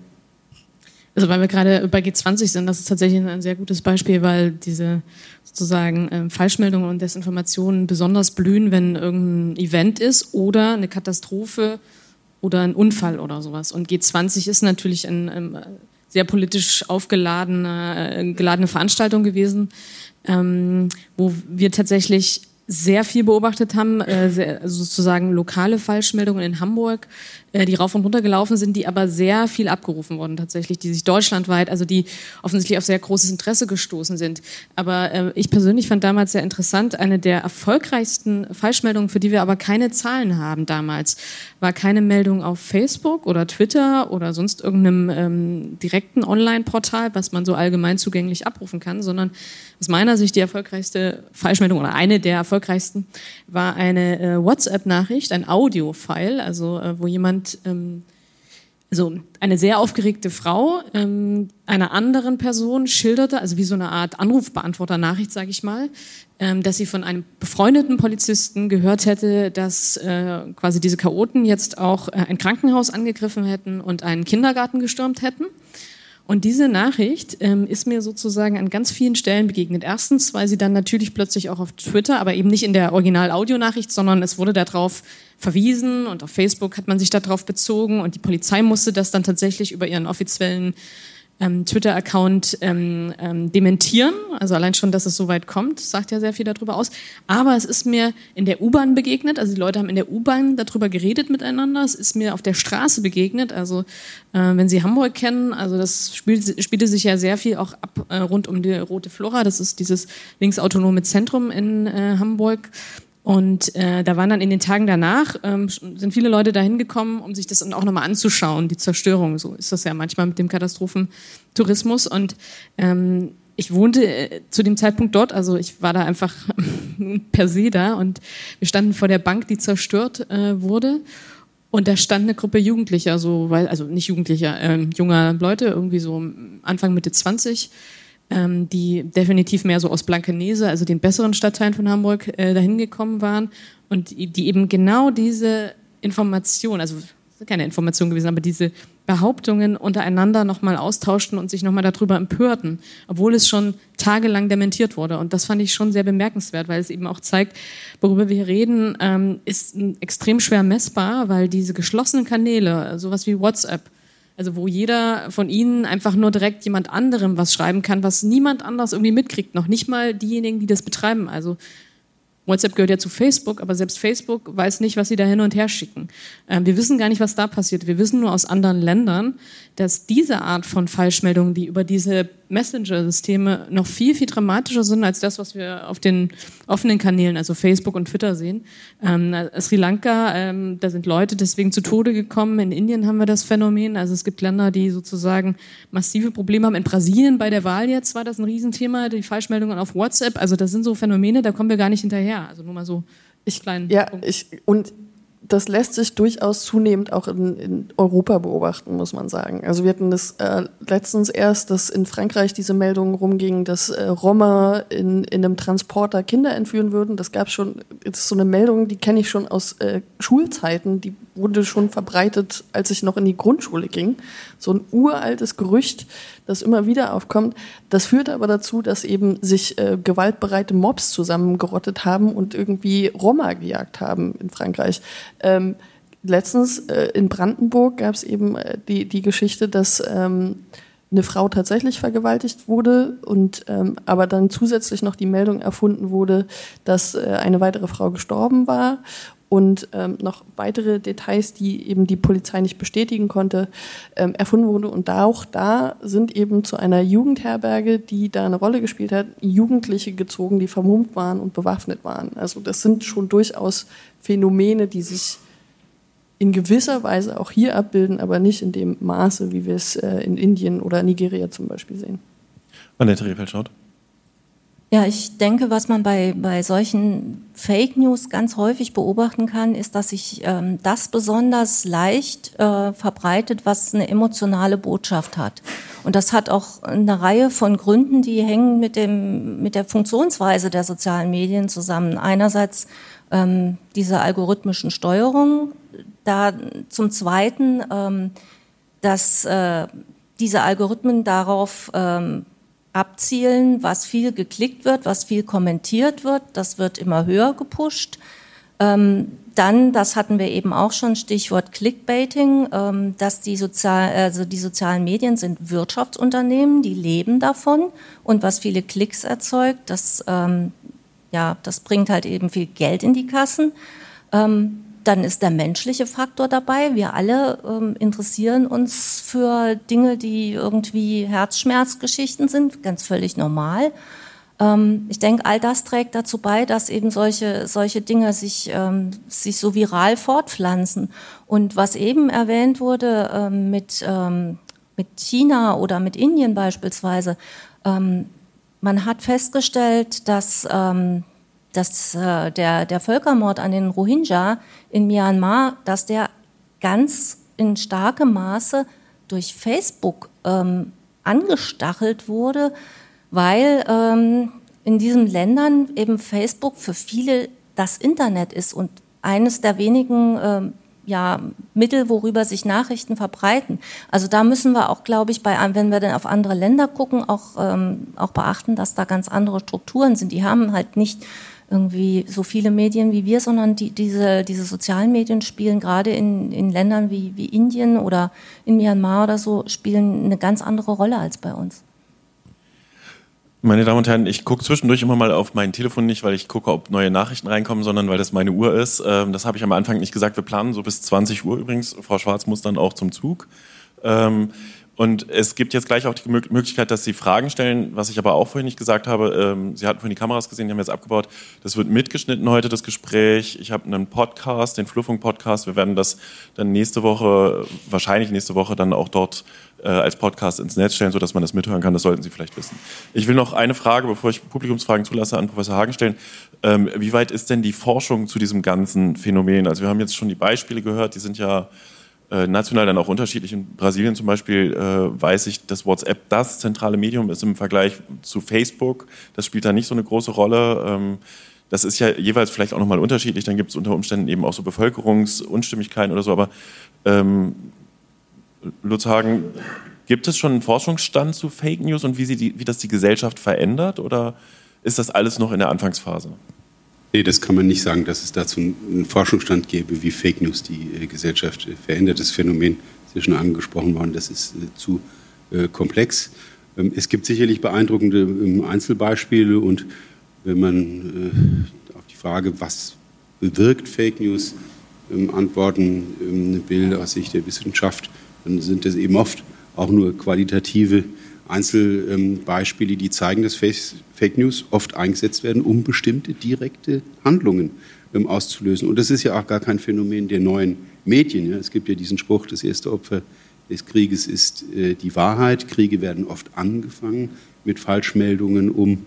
Also weil wir gerade bei G20 sind, das ist tatsächlich ein sehr gutes Beispiel, weil diese sozusagen äh, Falschmeldungen und Desinformationen besonders blühen, wenn irgendein Event ist oder eine Katastrophe oder ein Unfall oder sowas. Und G20 ist natürlich ein, ein sehr politisch aufgeladene äh, geladene Veranstaltung gewesen, ähm, wo wir tatsächlich sehr viel beobachtet haben, äh, sehr, sozusagen lokale Falschmeldungen in Hamburg, die rauf und runter gelaufen sind, die aber sehr viel abgerufen wurden tatsächlich, die sich deutschlandweit, also die offensichtlich auf sehr großes Interesse gestoßen sind. Aber äh, ich persönlich fand damals sehr interessant, eine der erfolgreichsten Falschmeldungen, für die wir aber keine Zahlen haben damals, war keine Meldung auf Facebook oder Twitter oder sonst irgendeinem ähm, direkten Online-Portal, was man so allgemein zugänglich abrufen kann, sondern aus meiner Sicht die erfolgreichste Falschmeldung oder eine der erfolgreichsten war eine äh, WhatsApp-Nachricht, ein Audio-File, also äh, wo jemand, ähm, also eine sehr aufgeregte Frau ähm, einer anderen Person schilderte, also wie so eine Art Anrufbeantworter-Nachricht, sage ich mal, ähm, dass sie von einem befreundeten Polizisten gehört hätte, dass äh, quasi diese Chaoten jetzt auch äh, ein Krankenhaus angegriffen hätten und einen Kindergarten gestürmt hätten. Und diese Nachricht ähm, ist mir sozusagen an ganz vielen Stellen begegnet. Erstens, weil sie dann natürlich plötzlich auch auf Twitter, aber eben nicht in der Original-Audionachricht, sondern es wurde darauf verwiesen und auf Facebook hat man sich darauf bezogen und die Polizei musste das dann tatsächlich über ihren offiziellen ähm, Twitter-Account ähm, ähm, dementieren. Also allein schon, dass es so weit kommt, sagt ja sehr viel darüber aus. Aber es ist mir in der U-Bahn begegnet. Also die Leute haben in der U-Bahn darüber geredet miteinander. Es ist mir auf der Straße begegnet. Also äh, wenn Sie Hamburg kennen, also das spielt, spielte sich ja sehr viel auch ab äh, rund um die Rote Flora. Das ist dieses linksautonome Zentrum in äh, Hamburg. Und äh, da waren dann in den Tagen danach, ähm, sind viele Leute dahin gekommen, um sich das auch nochmal anzuschauen, die Zerstörung. So ist das ja manchmal mit dem Katastrophentourismus. Und ähm, ich wohnte äh, zu dem Zeitpunkt dort, also ich war da einfach per se da und wir standen vor der Bank, die zerstört äh, wurde. Und da stand eine Gruppe Jugendlicher, so, weil, also nicht Jugendlicher, äh, junger Leute, irgendwie so Anfang Mitte 20, ähm, die definitiv mehr so aus Blankenese, also den besseren Stadtteilen von Hamburg, äh, dahin gekommen waren und die, die eben genau diese Information, also keine Information gewesen, aber diese Behauptungen untereinander nochmal austauschten und sich nochmal darüber empörten, obwohl es schon tagelang dementiert wurde. Und das fand ich schon sehr bemerkenswert, weil es eben auch zeigt, worüber wir hier reden, ähm, ist extrem schwer messbar, weil diese geschlossenen Kanäle, sowas wie WhatsApp, also wo jeder von Ihnen einfach nur direkt jemand anderem was schreiben kann, was niemand anders irgendwie mitkriegt, noch nicht mal diejenigen, die das betreiben. Also WhatsApp gehört ja zu Facebook, aber selbst Facebook weiß nicht, was sie da hin und her schicken. Ähm, wir wissen gar nicht, was da passiert. Wir wissen nur aus anderen Ländern, dass diese Art von Falschmeldungen, die über diese Messenger-Systeme noch viel, viel dramatischer sind als das, was wir auf den offenen Kanälen, also Facebook und Twitter sehen. Ähm, Sri Lanka, ähm, da sind Leute deswegen zu Tode gekommen. In Indien haben wir das Phänomen. Also es gibt Länder, die sozusagen massive Probleme haben. In Brasilien bei der Wahl jetzt war das ein Riesenthema, die Falschmeldungen auf WhatsApp. Also das sind so Phänomene, da kommen wir gar nicht hinterher. Also nur mal so ich, kleinen ja, Punkt. ich, und das lässt sich durchaus zunehmend auch in, in, Europa beobachten, muss man sagen. Also wir hatten das äh, letztens erst, dass in Frankreich diese Meldungen rumgingen, dass äh, Roma in, in einem Transporter Kinder entführen würden. Das gab schon, das ist so eine Meldung, die kenne ich schon aus äh, Schulzeiten, die wurde schon verbreitet, als ich noch in die Grundschule ging. So ein uraltes Gerücht, das immer wieder aufkommt. Das führte aber dazu, dass eben sich äh, gewaltbereite Mobs zusammengerottet haben und irgendwie Roma gejagt haben in Frankreich. Ähm, letztens äh, in Brandenburg gab es eben äh, die, die Geschichte, dass ähm, eine Frau tatsächlich vergewaltigt wurde und ähm, aber dann zusätzlich noch die Meldung erfunden wurde, dass äh, eine weitere Frau gestorben war und ähm, noch weitere Details, die eben die Polizei nicht bestätigen konnte, ähm, erfunden wurde. Und auch da sind eben zu einer Jugendherberge, die da eine Rolle gespielt hat, Jugendliche gezogen, die vermummt waren und bewaffnet waren. Also das sind schon durchaus Phänomene, die sich in gewisser Weise auch hier abbilden, aber nicht in dem Maße, wie wir es äh, in Indien oder Nigeria zum Beispiel sehen. Annette Rehfeld schaut. Ja, ich denke, was man bei, bei solchen Fake News ganz häufig beobachten kann, ist, dass sich ähm, das besonders leicht äh, verbreitet, was eine emotionale Botschaft hat. Und das hat auch eine Reihe von Gründen, die hängen mit, dem, mit der Funktionsweise der sozialen Medien zusammen. Einerseits ähm, diese algorithmischen Steuerung, da zum Zweiten, ähm, dass äh, diese Algorithmen darauf ähm, abzielen, was viel geklickt wird, was viel kommentiert wird. Das wird immer höher gepusht. Ähm, dann, das hatten wir eben auch schon, Stichwort Clickbaiting, ähm, dass die, Sozial, also die sozialen Medien sind Wirtschaftsunternehmen, die leben davon. Und was viele Klicks erzeugt, das, ähm, ja, das bringt halt eben viel Geld in die Kassen. Ähm, dann ist der menschliche Faktor dabei. Wir alle ähm, interessieren uns für Dinge, die irgendwie Herzschmerzgeschichten sind, ganz völlig normal. Ähm, ich denke, all das trägt dazu bei, dass eben solche, solche Dinge sich, ähm, sich so viral fortpflanzen. Und was eben erwähnt wurde ähm, mit, ähm, mit China oder mit Indien beispielsweise, ähm, man hat festgestellt, dass dass äh, der, der Völkermord an den Rohingya in Myanmar, dass der ganz in starkem Maße durch Facebook ähm, angestachelt wurde, weil ähm, in diesen Ländern eben Facebook für viele das Internet ist und eines der wenigen ähm, ja, Mittel, worüber sich Nachrichten verbreiten. Also da müssen wir auch, glaube ich, bei, wenn wir dann auf andere Länder gucken, auch, ähm, auch beachten, dass da ganz andere Strukturen sind. Die haben halt nicht irgendwie so viele Medien wie wir, sondern die, diese, diese sozialen Medien spielen gerade in, in Ländern wie, wie Indien oder in Myanmar oder so, spielen eine ganz andere Rolle als bei uns. Meine Damen und Herren, ich gucke zwischendurch immer mal auf mein Telefon nicht, weil ich gucke, ob neue Nachrichten reinkommen, sondern weil das meine Uhr ist. Ähm, das habe ich am Anfang nicht gesagt. Wir planen so bis 20 Uhr übrigens. Frau Schwarz muss dann auch zum Zug. Und es gibt jetzt gleich auch die Möglichkeit, dass Sie Fragen stellen, was ich aber auch vorhin nicht gesagt habe. Ähm, Sie hatten vorhin die Kameras gesehen, die haben jetzt abgebaut. Das wird mitgeschnitten heute, das Gespräch. Ich habe einen Podcast, den Fluffung-Podcast. Wir werden das dann nächste Woche, wahrscheinlich nächste Woche, dann auch dort äh, als Podcast ins Netz stellen, sodass man das mithören kann. Das sollten Sie vielleicht wissen. Ich will noch eine Frage, bevor ich Publikumsfragen zulasse, an Professor Hagen stellen. Ähm, wie weit ist denn die Forschung zu diesem ganzen Phänomen? Also wir haben jetzt schon die Beispiele gehört, die sind ja äh, national dann auch unterschiedlich. In Brasilien zum Beispiel äh, weiß ich, dass WhatsApp das zentrale Medium ist im Vergleich zu Facebook. Das spielt da nicht so eine große Rolle. Ähm, das ist ja jeweils vielleicht auch nochmal unterschiedlich. Dann gibt es unter Umständen eben auch so Bevölkerungsunstimmigkeiten oder so. Aber ähm, Lutz Hagen, gibt es schon einen Forschungsstand zu Fake News und wie, sie die, wie das die Gesellschaft verändert? Oder ist das alles noch in der Anfangsphase? Nee, das kann man nicht sagen, dass es dazu einen Forschungsstand gäbe, wie Fake News die äh, Gesellschaft äh, verändert. Das Phänomen ist ja schon angesprochen worden, das ist äh, zu komplex. Ähm, es gibt sicherlich beeindruckende ähm, Einzelbeispiele und wenn man auf die Frage, was bewirkt Fake News, ähm, antworten will aus Sicht der Wissenschaft, dann sind das eben oft auch nur qualitative Einzelbeispiele, die zeigen, dass Fake News oft eingesetzt werden, um bestimmte direkte Handlungen ähm, auszulösen. Und das ist ja auch gar kein Phänomen der neuen Medien. Es gibt ja diesen Spruch, das erste Opfer des Krieges ist äh, die Wahrheit. Kriege werden oft angefangen mit Falschmeldungen, um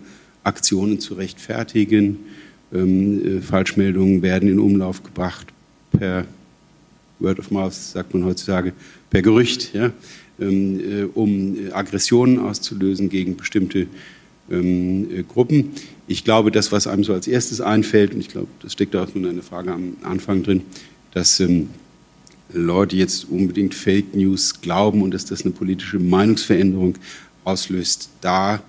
Aktionen zu rechtfertigen. Ähm, äh, Falschmeldungen werden in Umlauf gebracht per Word of Mouth, sagt man heutzutage, per Gerücht. Ja? Ähm, äh, um äh, Aggressionen auszulösen gegen bestimmte ähm, äh, Gruppen. Ich glaube, das, was einem so als erstes einfällt, und ich glaube, das steckt auch nur eine Frage am Anfang drin, dass ähm, Leute jetzt unbedingt Fake News glauben und dass das eine politische Meinungsveränderung auslöst. Da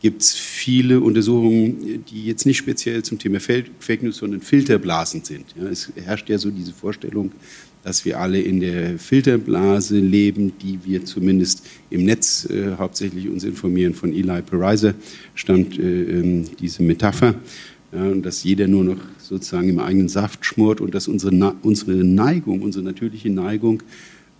gibt es viele Untersuchungen, die jetzt nicht speziell zum Thema Fake News, sondern Filterblasen sind. Ja, es herrscht ja so diese Vorstellung, dass wir alle in der Filterblase leben, die wir zumindest im Netz äh, hauptsächlich uns informieren. Von Eli Pariser stammt äh, ähm, diese Metapher. Ja, dass jeder nur noch sozusagen im eigenen Saft schmort und dass unsere, unsere Neigung, unsere natürliche Neigung,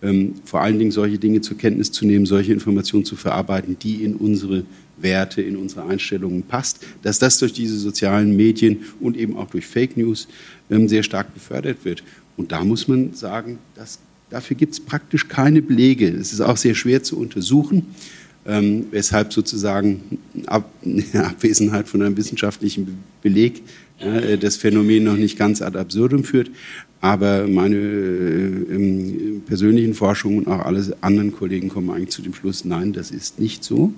ähm, vor allen Dingen solche Dinge zur Kenntnis zu nehmen, solche Informationen zu verarbeiten, die in unsere Werte, in unsere Einstellungen passt, dass das durch diese sozialen Medien und eben auch durch Fake News ähm, sehr stark befördert wird. Und da muss man sagen, dass, dafür gibt es praktisch keine Belege. Es ist auch sehr schwer zu untersuchen, ähm, weshalb sozusagen Ab Abwesenheit von einem wissenschaftlichen Beleg äh, das Phänomen noch nicht ganz ad absurdum führt. Aber meine äh, persönlichen Forschungen und auch alle anderen Kollegen kommen eigentlich zu dem Schluss, nein, das ist nicht so.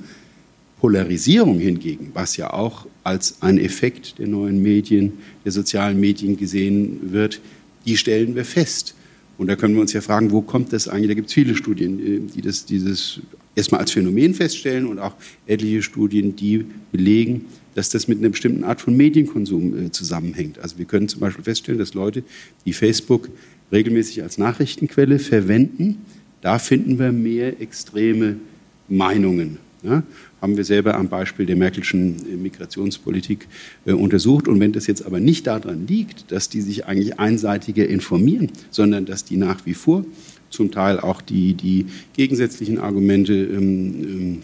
Polarisierung hingegen, was ja auch als ein Effekt der neuen Medien, der sozialen Medien gesehen wird, die stellen wir fest. Und da können wir uns ja fragen, wo kommt das eigentlich? Da gibt es viele Studien, äh, die das dieses erstmal als Phänomen feststellen und auch etliche Studien, die belegen, dass das mit einer bestimmten Art von Medienkonsum äh, zusammenhängt. Also wir können zum Beispiel feststellen, dass Leute, die Facebook regelmäßig als Nachrichtenquelle verwenden, da finden wir mehr extreme Meinungen. Ja? haben wir selber am Beispiel der Merkelschen Migrationspolitik äh, untersucht. Und wenn das jetzt aber nicht daran liegt, dass die sich eigentlich einseitiger informieren, sondern dass die nach wie vor zum Teil auch die, die gegensätzlichen Argumente ähm, ähm,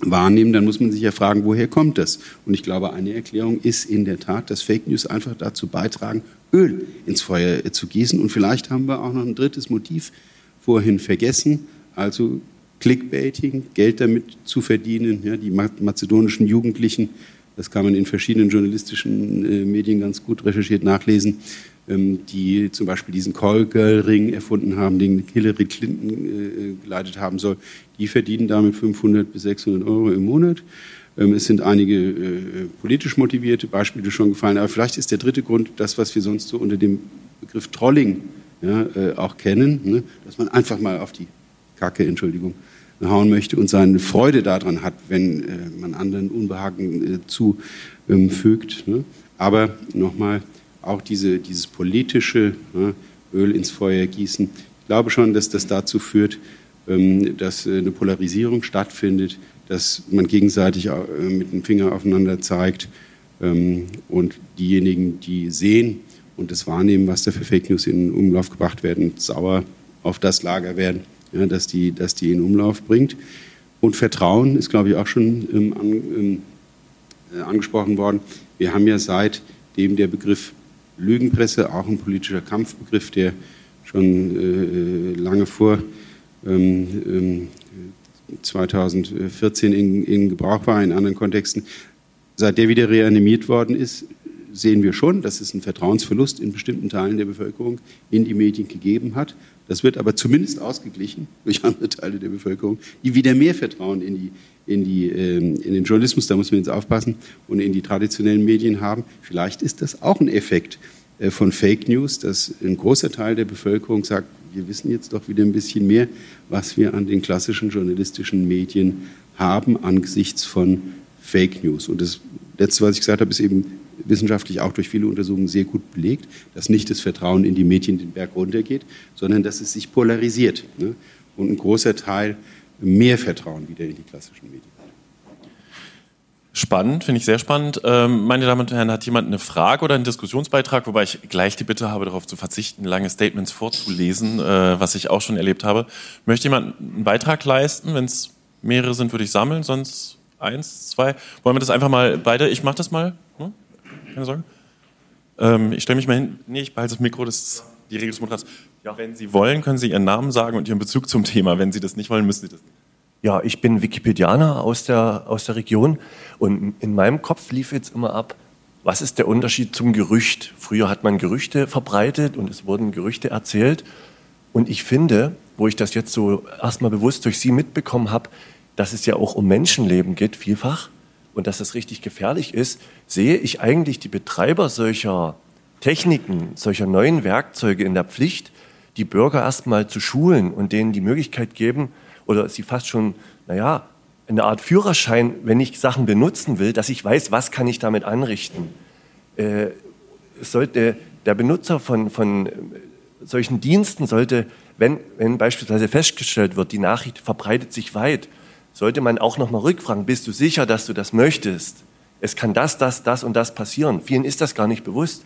wahrnehmen, dann muss man sich ja fragen, woher kommt das? Und ich glaube, eine Erklärung ist in der Tat, dass Fake News einfach dazu beitragen, Öl ins Feuer äh, zu gießen. Und vielleicht haben wir auch noch ein drittes Motiv vorhin vergessen, also Clickbaiting, Geld damit zu verdienen. Ja, die mazedonischen Jugendlichen, das kann man in verschiedenen journalistischen äh, Medien ganz gut recherchiert nachlesen, ähm, die zum Beispiel diesen Call-Girl-Ring erfunden haben, den Hillary Clinton äh, geleitet haben soll, die verdienen damit 500 bis 600 Euro im Monat. Ähm, es sind einige äh, politisch motivierte Beispiele schon gefallen, aber vielleicht ist der dritte Grund das, was wir sonst so unter dem Begriff Trolling ja, äh, auch kennen, ne? dass man einfach mal auf die Kacke, Entschuldigung, hauen möchte und seine Freude daran hat, wenn äh, man anderen Unbehagen äh, zufügt. Ne? Aber nochmal, auch diese, dieses politische ja, Öl ins Feuer gießen, ich glaube schon, dass das dazu führt, ähm, dass äh, eine Polarisierung stattfindet, dass man gegenseitig äh, mit dem Finger aufeinander zeigt ähm, und diejenigen, die sehen und das wahrnehmen, was da für Fake News in Umlauf gebracht werden, sauer auf das Lager werden, ja, dass, die, dass die in Umlauf bringt. Und Vertrauen ist, glaube ich, auch schon ähm, an, ähm, äh, angesprochen worden. Wir haben ja seitdem der Begriff Lügenpresse, auch ein politischer Kampfbegriff, der schon äh, lange vor ähm, 2014 ähm, in, in Gebrauch war, in anderen Kontexten, seit der wieder reanimiert worden ist, sehen wir schon, dass es einen Vertrauensverlust in bestimmten Teilen der Bevölkerung in die Medien gegeben hat. Das wird aber zumindest ausgeglichen durch andere Teile der Bevölkerung, die wieder mehr Vertrauen in, die, in, die, ähm, in den Journalismus, da muss man jetzt aufpassen, und in die traditionellen Medien haben. Vielleicht ist das auch ein Effekt äh, von Fake News, dass ein großer Teil der Bevölkerung sagt, wir wissen jetzt doch wieder ein bisschen mehr, was wir an den klassischen journalistischen Medien haben angesichts von Fake News. Und das Letzte, was ich gesagt habe, ist eben wissenschaftlich auch durch viele Untersuchungen sehr gut belegt, dass nicht das Vertrauen in die Medien den Berg runtergeht, sondern dass es sich polarisiert ne? und ein großer Teil mehr Vertrauen wieder in die klassischen Medien. Spannend, finde ich sehr spannend. Ähm, meine Damen und Herren, hat jemand eine Frage oder einen Diskussionsbeitrag, wobei ich gleich die Bitte habe, darauf zu verzichten, lange Statements vorzulesen, äh, was ich auch schon erlebt habe. Möchte jemand einen Beitrag leisten? Wenn es mehrere sind, würde ich sammeln, sonst eins, zwei. Wollen wir das einfach mal beide? Ich mache das mal. Hm? Keine Sorge. Ähm, ich stelle mich mal hin. Nee, ich behalte das Mikro, das ist die Regel des Moderators. Ja. Wenn Sie wollen, können Sie Ihren Namen sagen und Ihren Bezug zum Thema. Wenn Sie das nicht wollen, müssen Sie das nicht. Ja, ich bin Wikipedianer aus der, aus der Region und in meinem Kopf lief jetzt immer ab, was ist der Unterschied zum Gerücht? Früher hat man Gerüchte verbreitet und es wurden Gerüchte erzählt. Und ich finde, wo ich das jetzt so erstmal bewusst durch Sie mitbekommen habe, dass es ja auch um Menschenleben geht, vielfach, und dass das richtig gefährlich ist, sehe ich eigentlich die Betreiber solcher Techniken, solcher neuen Werkzeuge in der Pflicht, die Bürger erstmal zu schulen und denen die Möglichkeit geben, oder sie fast schon, naja, eine Art Führerschein, wenn ich Sachen benutzen will, dass ich weiß, was kann ich damit anrichten. Äh, sollte der Benutzer von, von solchen Diensten sollte, wenn, wenn beispielsweise festgestellt wird, die Nachricht verbreitet sich weit, sollte man auch noch mal rückfragen, bist du sicher, dass du das möchtest? Es kann das, das, das und das passieren. Vielen ist das gar nicht bewusst.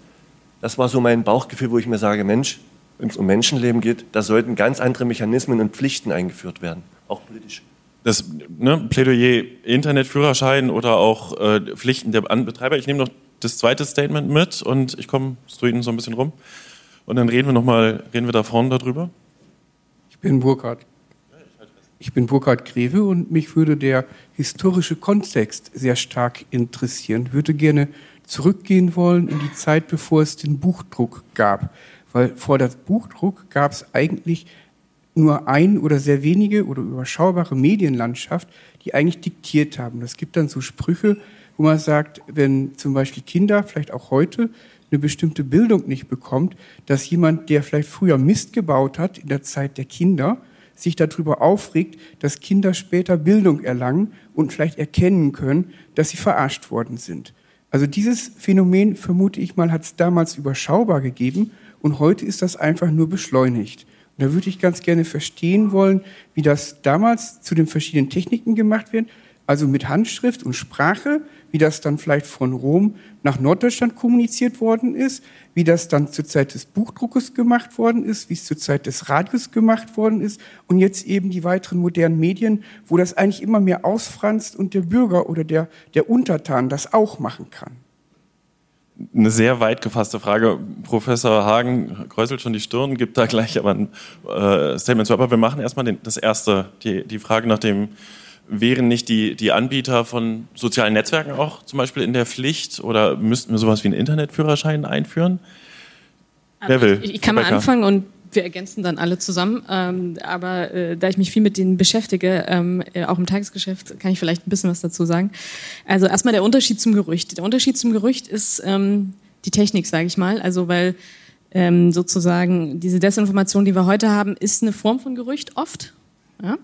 Das war so mein Bauchgefühl, wo ich mir sage, Mensch, wenn es um Menschenleben geht, da sollten ganz andere Mechanismen und Pflichten eingeführt werden, auch politisch. Das ne, Plädoyer Internetführerschein oder auch äh, Pflichten der Betreiber. Ich nehme noch das zweite Statement mit und ich komme zu Ihnen so ein bisschen rum. Und dann reden wir noch mal, reden wir da vorne darüber. Ich bin Burkhard. Ich bin Burkhard Greve und mich würde der historische Kontext sehr stark interessieren. Ich würde gerne zurückgehen wollen in die Zeit, bevor es den Buchdruck gab weil vor dem Buchdruck gab es eigentlich nur ein oder sehr wenige oder überschaubare Medienlandschaft, die eigentlich diktiert haben. Es gibt dann so Sprüche, wo man sagt, wenn zum Beispiel Kinder, vielleicht auch heute, eine bestimmte Bildung nicht bekommt, dass jemand, der vielleicht früher Mist gebaut hat in der Zeit der Kinder, sich darüber aufregt, dass Kinder später Bildung erlangen und vielleicht erkennen können, dass sie verarscht worden sind. Also dieses Phänomen, vermute ich mal, hat es damals überschaubar gegeben und heute ist das einfach nur beschleunigt. Und da würde ich ganz gerne verstehen wollen, wie das damals zu den verschiedenen Techniken gemacht wird, also mit Handschrift und Sprache, wie das dann vielleicht von Rom nach Norddeutschland kommuniziert worden ist, wie das dann zur Zeit des Buchdruckes gemacht worden ist, wie es zur Zeit des Radios gemacht worden ist und jetzt eben die weiteren modernen Medien, wo das eigentlich immer mehr ausfranst und der Bürger oder der, der Untertan das auch machen kann eine sehr weit gefasste Frage. Professor Hagen kräuselt schon die Stirn, gibt da gleich aber ein äh, Statement zu. Aber wir machen erstmal den, das erste, die, die Frage nach dem, wären nicht die, die Anbieter von sozialen Netzwerken auch zum Beispiel in der Pflicht oder müssten wir sowas wie einen Internetführerschein einführen? Wer will? Ich, ich kann mal anfangen und wir ergänzen dann alle zusammen. Ähm, aber äh, da ich mich viel mit denen beschäftige, ähm, äh, auch im Tagesgeschäft, kann ich vielleicht ein bisschen was dazu sagen. Also erstmal der Unterschied zum Gerücht. Der Unterschied zum Gerücht ist ähm, die Technik, sage ich mal. Also weil ähm, sozusagen diese Desinformation, die wir heute haben, ist eine Form von Gerücht oft. Ja?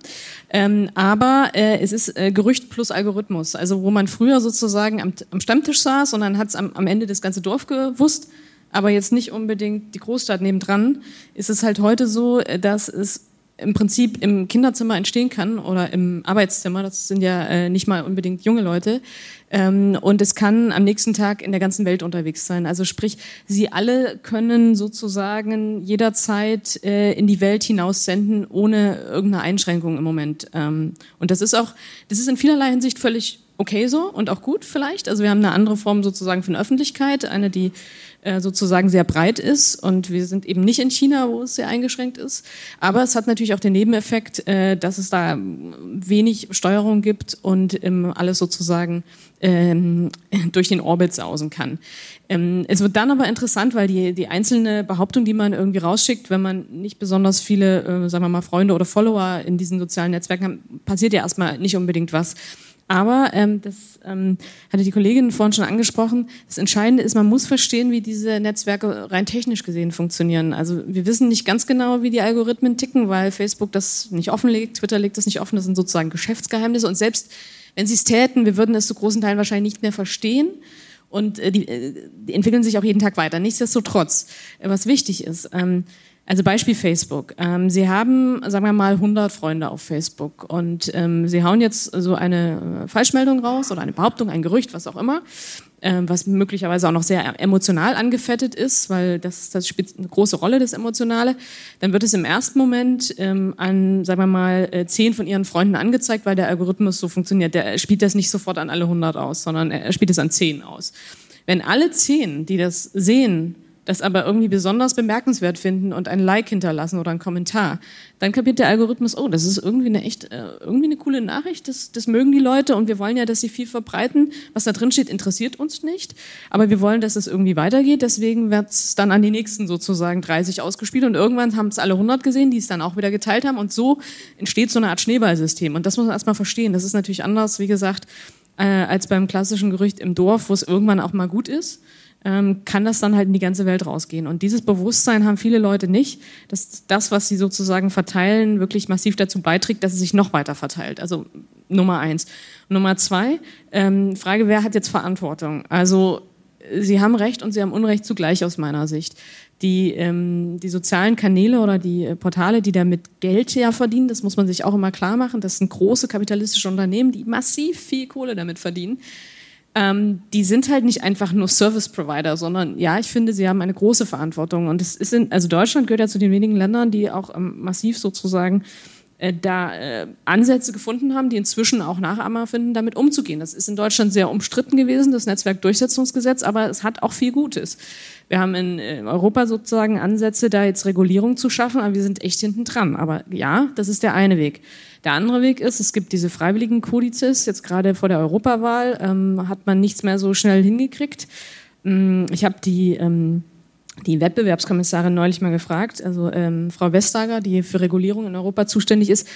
Ähm, aber äh, es ist äh, Gerücht plus Algorithmus. Also wo man früher sozusagen am, am Stammtisch saß und dann hat es am, am Ende das ganze Dorf gewusst, aber jetzt nicht unbedingt die Großstadt nebendran, ist es halt heute so, äh, dass es im Prinzip im Kinderzimmer entstehen kann oder im Arbeitszimmer, das sind ja äh, nicht mal unbedingt junge Leute, ähm, und es kann am nächsten Tag in der ganzen Welt unterwegs sein. Also sprich, sie alle können sozusagen jederzeit äh, in die Welt hinaus senden, ohne irgendeine Einschränkung im Moment. Ähm, und das ist auch, das ist in vielerlei Hinsicht völlig okay so und auch gut vielleicht. Also wir haben eine andere Form sozusagen von Öffentlichkeit, eine, die äh, sozusagen sehr breit ist und wir sind eben nicht in China, wo es sehr eingeschränkt ist. Aber es hat natürlich auch den Nebeneffekt, äh, dass es da wenig Steuerung gibt und ähm, alles sozusagen ähm, durch den Orbit sausen kann. Ähm, es wird dann aber interessant, weil die, die einzelne Behauptung, die man irgendwie rausschickt, wenn man nicht besonders viele, äh, sagen wir mal, Freunde oder Follower in diesen sozialen Netzwerken hat, passiert ja erstmal nicht unbedingt was. Aber ähm, das ähm, hatte die Kollegin vorhin schon angesprochen. Das Entscheidende ist, man muss verstehen, wie diese Netzwerke rein technisch gesehen funktionieren. Also wir wissen nicht ganz genau, wie die Algorithmen ticken, weil Facebook das nicht offenlegt, Twitter legt das nicht offen. Das sind sozusagen Geschäftsgeheimnisse. Und selbst wenn sie es täten, wir würden es zu großen Teilen wahrscheinlich nicht mehr verstehen. Und äh, die, äh, die entwickeln sich auch jeden Tag weiter. Nichtsdestotrotz, äh, was wichtig ist, ähm, also Beispiel Facebook. Ähm, Sie haben, sagen wir mal, 100 Freunde auf Facebook und ähm, Sie hauen jetzt so eine äh, Falschmeldung raus oder eine Behauptung, ein Gerücht, was auch immer, ähm, was möglicherweise auch noch sehr emotional angefettet ist, weil das, das spielt eine große Rolle, das Emotionale. Dann wird es im ersten Moment ähm, an, sagen wir mal, äh, zehn von Ihren Freunden angezeigt, weil der Algorithmus so funktioniert. Der spielt das nicht sofort an alle 100 aus, sondern er spielt es an zehn aus. Wenn alle zehn, die das sehen, das aber irgendwie besonders bemerkenswert finden und ein Like hinterlassen oder einen Kommentar, dann kapiert der Algorithmus, oh, das ist irgendwie eine echt, äh, irgendwie eine coole Nachricht, das, das mögen die Leute und wir wollen ja, dass sie viel verbreiten. Was da drin steht, interessiert uns nicht, aber wir wollen, dass es irgendwie weitergeht, deswegen wird es dann an die nächsten sozusagen 30 ausgespielt und irgendwann haben es alle 100 gesehen, die es dann auch wieder geteilt haben. Und so entsteht so eine Art Schneeballsystem. Und das muss man erstmal verstehen. Das ist natürlich anders, wie gesagt, äh, als beim klassischen Gerücht im Dorf, wo es irgendwann auch mal gut ist kann das dann halt in die ganze Welt rausgehen. Und dieses Bewusstsein haben viele Leute nicht, dass das, was sie sozusagen verteilen, wirklich massiv dazu beiträgt, dass es sich noch weiter verteilt. Also Nummer eins. Nummer zwei, ähm, Frage, wer hat jetzt Verantwortung? Also Sie haben Recht und Sie haben Unrecht zugleich aus meiner Sicht. Die, ähm, die sozialen Kanäle oder die äh, Portale, die damit Geld ja verdienen, das muss man sich auch immer klar machen, das sind große kapitalistische Unternehmen, die massiv viel Kohle damit verdienen ähm, die sind halt nicht einfach nur Service Provider, sondern ja, ich finde, sie haben eine große Verantwortung. Und es ist in, also Deutschland gehört ja zu den wenigen Ländern, die auch ähm, massiv sozusagen äh, da äh, Ansätze gefunden haben, die inzwischen auch Nachahmer finden, damit umzugehen. Das ist in Deutschland sehr umstritten gewesen, das Netzwerkdurchsetzungsgesetz, aber es hat auch viel Gutes. Wir haben in, in Europa sozusagen Ansätze, da jetzt Regulierung zu schaffen, aber wir sind echt hinten dran. Aber ja, das ist der eine Weg. Der andere Weg ist, es gibt diese freiwilligen Kodizes. Jetzt gerade vor der Europawahl ähm, hat man nichts mehr so schnell hingekriegt. Ähm, ich habe die, ähm, die Wettbewerbskommissarin neulich mal gefragt, also ähm, Frau Vestager, die für Regulierung in Europa zuständig ist.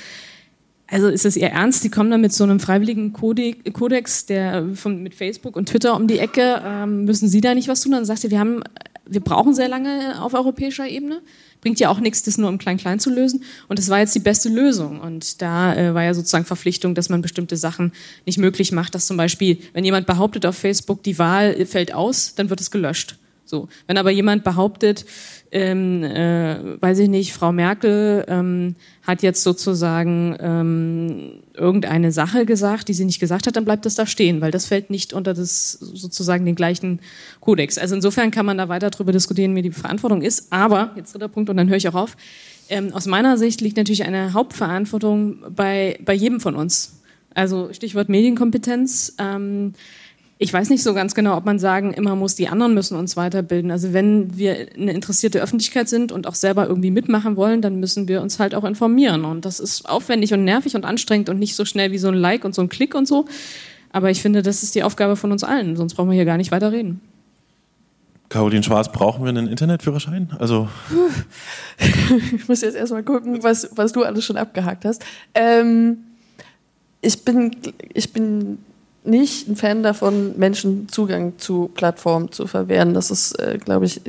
Also ist es ihr Ernst? Die kommen dann mit so einem freiwilligen Kodex, der von, mit Facebook und Twitter um die Ecke. Ähm, müssen Sie da nicht was tun? Dann sagt sie, wir haben, wir brauchen sehr lange auf europäischer Ebene bringt ja auch nichts, das nur im Klein-Klein zu lösen. Und das war jetzt die beste Lösung. Und da äh, war ja sozusagen Verpflichtung, dass man bestimmte Sachen nicht möglich macht. Dass zum Beispiel, wenn jemand behauptet auf Facebook, die Wahl fällt aus, dann wird es gelöscht. So. Wenn aber jemand behauptet, ähm, äh, weiß ich nicht, Frau Merkel ähm, hat jetzt sozusagen ähm, irgendeine Sache gesagt, die sie nicht gesagt hat, dann bleibt das da stehen, weil das fällt nicht unter das sozusagen den gleichen Kodex. Also insofern kann man da weiter darüber diskutieren, wie die Verantwortung ist. Aber, jetzt dritter Punkt und dann höre ich auch auf, ähm, aus meiner Sicht liegt natürlich eine Hauptverantwortung bei, bei jedem von uns. Also Stichwort Medienkompetenz. Ähm, ich weiß nicht so ganz genau, ob man sagen immer muss, die anderen müssen uns weiterbilden. Also wenn wir eine interessierte Öffentlichkeit sind und auch selber irgendwie mitmachen wollen, dann müssen wir uns halt auch informieren. Und das ist aufwendig und nervig und anstrengend und nicht so schnell wie so ein Like und so ein Klick und so. Aber ich finde, das ist die Aufgabe von uns allen. Sonst brauchen wir hier gar nicht weiter reden. Caroline Schwarz, brauchen wir einen Internetführerschein? Also ich muss jetzt erstmal gucken, was, was du alles schon abgehakt hast. Ähm, ich bin, ich bin nicht ein Fan davon, Menschen Zugang zu Plattformen zu verwehren. Das ist, äh, glaube ich,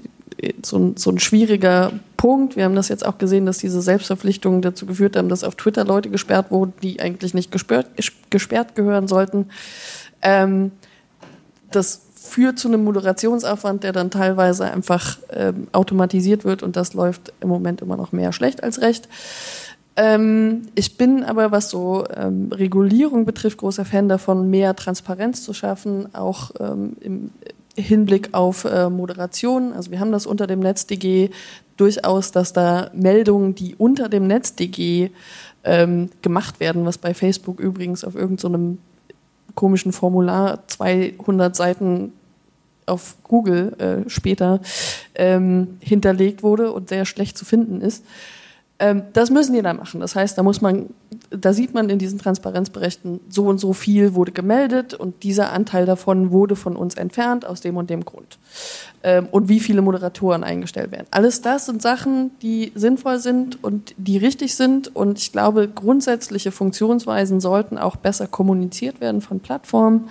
so ein, so ein schwieriger Punkt. Wir haben das jetzt auch gesehen, dass diese Selbstverpflichtungen dazu geführt haben, dass auf Twitter Leute gesperrt wurden, die eigentlich nicht gesperrt, gesperrt gehören sollten. Ähm, das führt zu einem Moderationsaufwand, der dann teilweise einfach ähm, automatisiert wird und das läuft im Moment immer noch mehr schlecht als recht. Ähm, ich bin aber, was so ähm, Regulierung betrifft, großer Fan davon, mehr Transparenz zu schaffen, auch ähm, im Hinblick auf äh, Moderation. Also wir haben das unter dem NetzDG durchaus, dass da Meldungen, die unter dem NetzDG ähm, gemacht werden, was bei Facebook übrigens auf irgendeinem so komischen Formular 200 Seiten auf Google äh, später ähm, hinterlegt wurde und sehr schlecht zu finden ist. Ähm, das müssen die dann machen. Das heißt, da muss man, da sieht man in diesen Transparenzberichten, so und so viel wurde gemeldet und dieser Anteil davon wurde von uns entfernt aus dem und dem Grund. Ähm, und wie viele Moderatoren eingestellt werden. Alles das sind Sachen, die sinnvoll sind und die richtig sind. Und ich glaube, grundsätzliche Funktionsweisen sollten auch besser kommuniziert werden von Plattformen.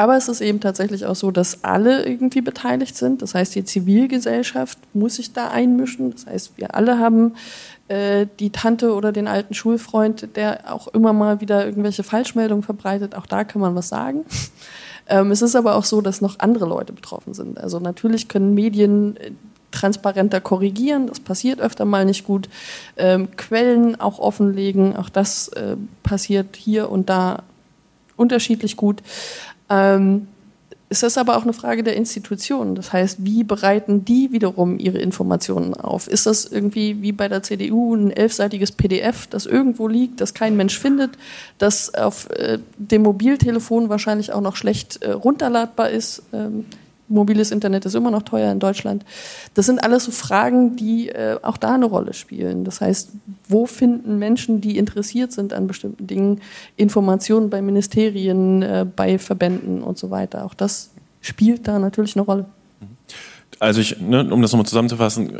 Aber es ist eben tatsächlich auch so, dass alle irgendwie beteiligt sind. Das heißt, die Zivilgesellschaft muss sich da einmischen. Das heißt, wir alle haben äh, die Tante oder den alten Schulfreund, der auch immer mal wieder irgendwelche Falschmeldungen verbreitet. Auch da kann man was sagen. Ähm, es ist aber auch so, dass noch andere Leute betroffen sind. Also natürlich können Medien äh, transparenter korrigieren, das passiert öfter mal nicht gut. Ähm, Quellen auch offenlegen, auch das äh, passiert hier und da unterschiedlich gut. Ähm, ist das aber auch eine Frage der Institutionen. Das heißt, wie bereiten die wiederum ihre Informationen auf? Ist das irgendwie wie bei der CDU ein elfseitiges PDF, das irgendwo liegt, das kein Mensch findet, das auf äh, dem Mobiltelefon wahrscheinlich auch noch schlecht äh, runterladbar ist? Ähm, mobiles Internet ist immer noch teuer in Deutschland. Das sind alles so Fragen, die äh, auch da eine Rolle spielen. Das heißt, wo finden Menschen, die interessiert sind an bestimmten Dingen, Informationen bei Ministerien, äh, bei Verbänden und so weiter? Auch das spielt da natürlich eine Rolle. Also ich, ne, um das nochmal zusammenzufassen,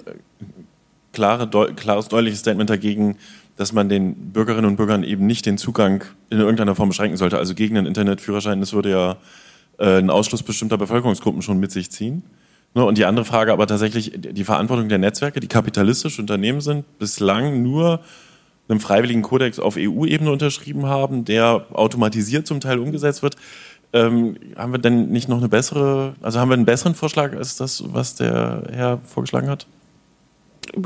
klare, deu klares, deutliches Statement dagegen, dass man den Bürgerinnen und Bürgern eben nicht den Zugang in irgendeiner Form beschränken sollte. Also gegen einen Internetführerschein, das würde ja äh, einen Ausschluss bestimmter Bevölkerungsgruppen schon mit sich ziehen. Ne, und die andere Frage aber tatsächlich die Verantwortung der Netzwerke, die kapitalistische Unternehmen sind, bislang nur einem freiwilligen Kodex auf EU-Ebene unterschrieben haben, der automatisiert zum Teil umgesetzt wird. Ähm, haben wir denn nicht noch eine bessere, also haben wir einen besseren Vorschlag als das, was der Herr vorgeschlagen hat?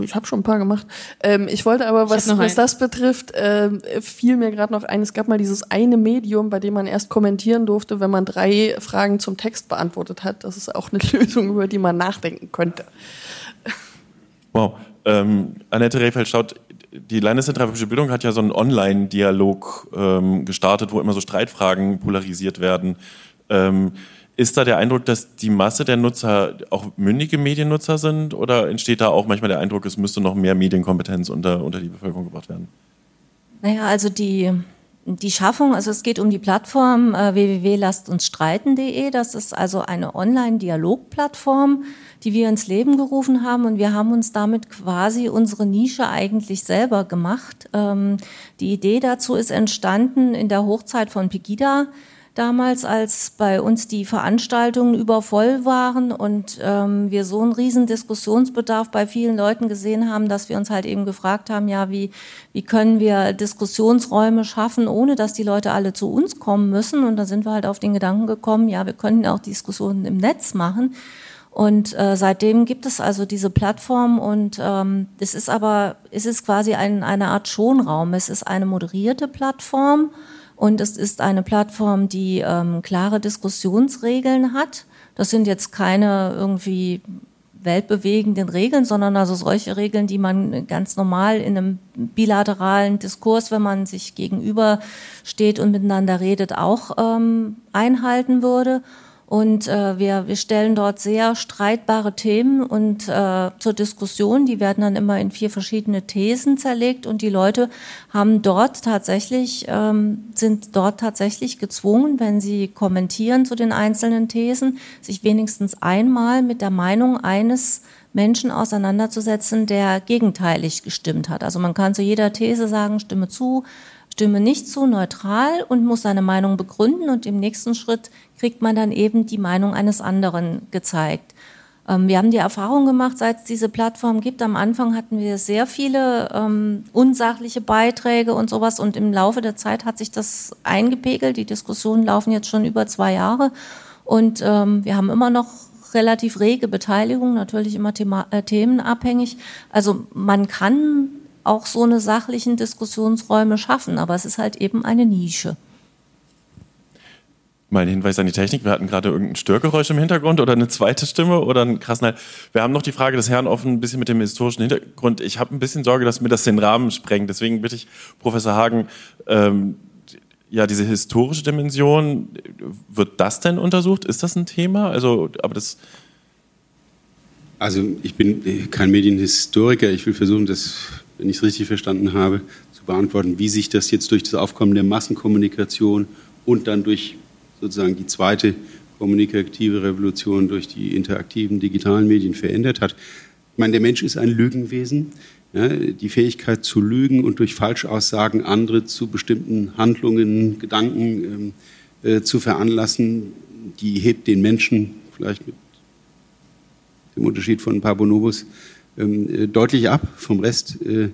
Ich habe schon ein paar gemacht. Ähm, ich wollte aber, was, was das betrifft, äh, fiel mir gerade noch ein, es gab mal dieses eine Medium, bei dem man erst kommentieren durfte, wenn man drei Fragen zum Text beantwortet hat. Das ist auch eine Lösung, über die man nachdenken könnte. Wow. Ähm, Annette Rehfeld schaut, die Landeszentrale für Bildung hat ja so einen Online-Dialog ähm, gestartet, wo immer so Streitfragen polarisiert werden. Ähm, ist da der Eindruck, dass die Masse der Nutzer auch mündige Mediennutzer sind oder entsteht da auch manchmal der Eindruck, es müsste noch mehr Medienkompetenz unter, unter die Bevölkerung gebracht werden? Naja, also die, die Schaffung, also es geht um die Plattform äh, www.lastunstreiten.de. Das ist also eine Online-Dialogplattform, die wir ins Leben gerufen haben und wir haben uns damit quasi unsere Nische eigentlich selber gemacht. Ähm, die Idee dazu ist entstanden in der Hochzeit von Pegida damals, als bei uns die Veranstaltungen übervoll waren und ähm, wir so einen riesen Diskussionsbedarf bei vielen Leuten gesehen haben, dass wir uns halt eben gefragt haben, ja, wie, wie können wir Diskussionsräume schaffen, ohne dass die Leute alle zu uns kommen müssen? Und da sind wir halt auf den Gedanken gekommen, ja, wir könnten auch Diskussionen im Netz machen. Und äh, seitdem gibt es also diese Plattform und ähm, es ist aber, es ist quasi ein, eine Art Schonraum. Es ist eine moderierte Plattform und es ist eine Plattform, die ähm, klare Diskussionsregeln hat. Das sind jetzt keine irgendwie weltbewegenden Regeln, sondern also solche Regeln, die man ganz normal in einem bilateralen Diskurs, wenn man sich gegenüber steht und miteinander redet, auch ähm, einhalten würde. Und äh, wir, wir stellen dort sehr streitbare Themen und äh, zur Diskussion. Die werden dann immer in vier verschiedene Thesen zerlegt und die Leute haben dort tatsächlich, ähm, sind dort tatsächlich gezwungen, wenn sie kommentieren zu den einzelnen Thesen, sich wenigstens einmal mit der Meinung eines Menschen auseinanderzusetzen, der gegenteilig gestimmt hat. Also man kann zu jeder These sagen, stimme zu, stimme nicht zu, neutral und muss seine Meinung begründen und im nächsten Schritt kriegt man dann eben die Meinung eines anderen gezeigt. Ähm, wir haben die Erfahrung gemacht, seit es diese Plattform gibt. Am Anfang hatten wir sehr viele ähm, unsachliche Beiträge und sowas und im Laufe der Zeit hat sich das eingepegelt. Die Diskussionen laufen jetzt schon über zwei Jahre und ähm, wir haben immer noch relativ rege Beteiligung, natürlich immer thema, äh, themenabhängig. Also man kann auch so eine sachlichen Diskussionsräume schaffen, aber es ist halt eben eine Nische. Mal ein Hinweis an die Technik. Wir hatten gerade irgendein Störgeräusch im Hintergrund oder eine zweite Stimme oder einen krassen. Halt. Wir haben noch die Frage des Herrn offen, ein bisschen mit dem historischen Hintergrund. Ich habe ein bisschen Sorge, dass mir das den Rahmen sprengt. Deswegen bitte ich Professor Hagen, ähm, ja, diese historische Dimension, wird das denn untersucht? Ist das ein Thema? Also, aber das. Also, ich bin kein Medienhistoriker. Ich will versuchen, das, wenn ich es richtig verstanden habe, zu beantworten, wie sich das jetzt durch das Aufkommen der Massenkommunikation und dann durch sozusagen die zweite kommunikative Revolution durch die interaktiven digitalen Medien verändert hat. Ich meine, der Mensch ist ein Lügenwesen. Ja, die Fähigkeit zu lügen und durch Falschaussagen andere zu bestimmten Handlungen, Gedanken ähm, äh, zu veranlassen, die hebt den Menschen vielleicht mit dem Unterschied von Parbonobus ähm, äh, deutlich ab vom Rest äh,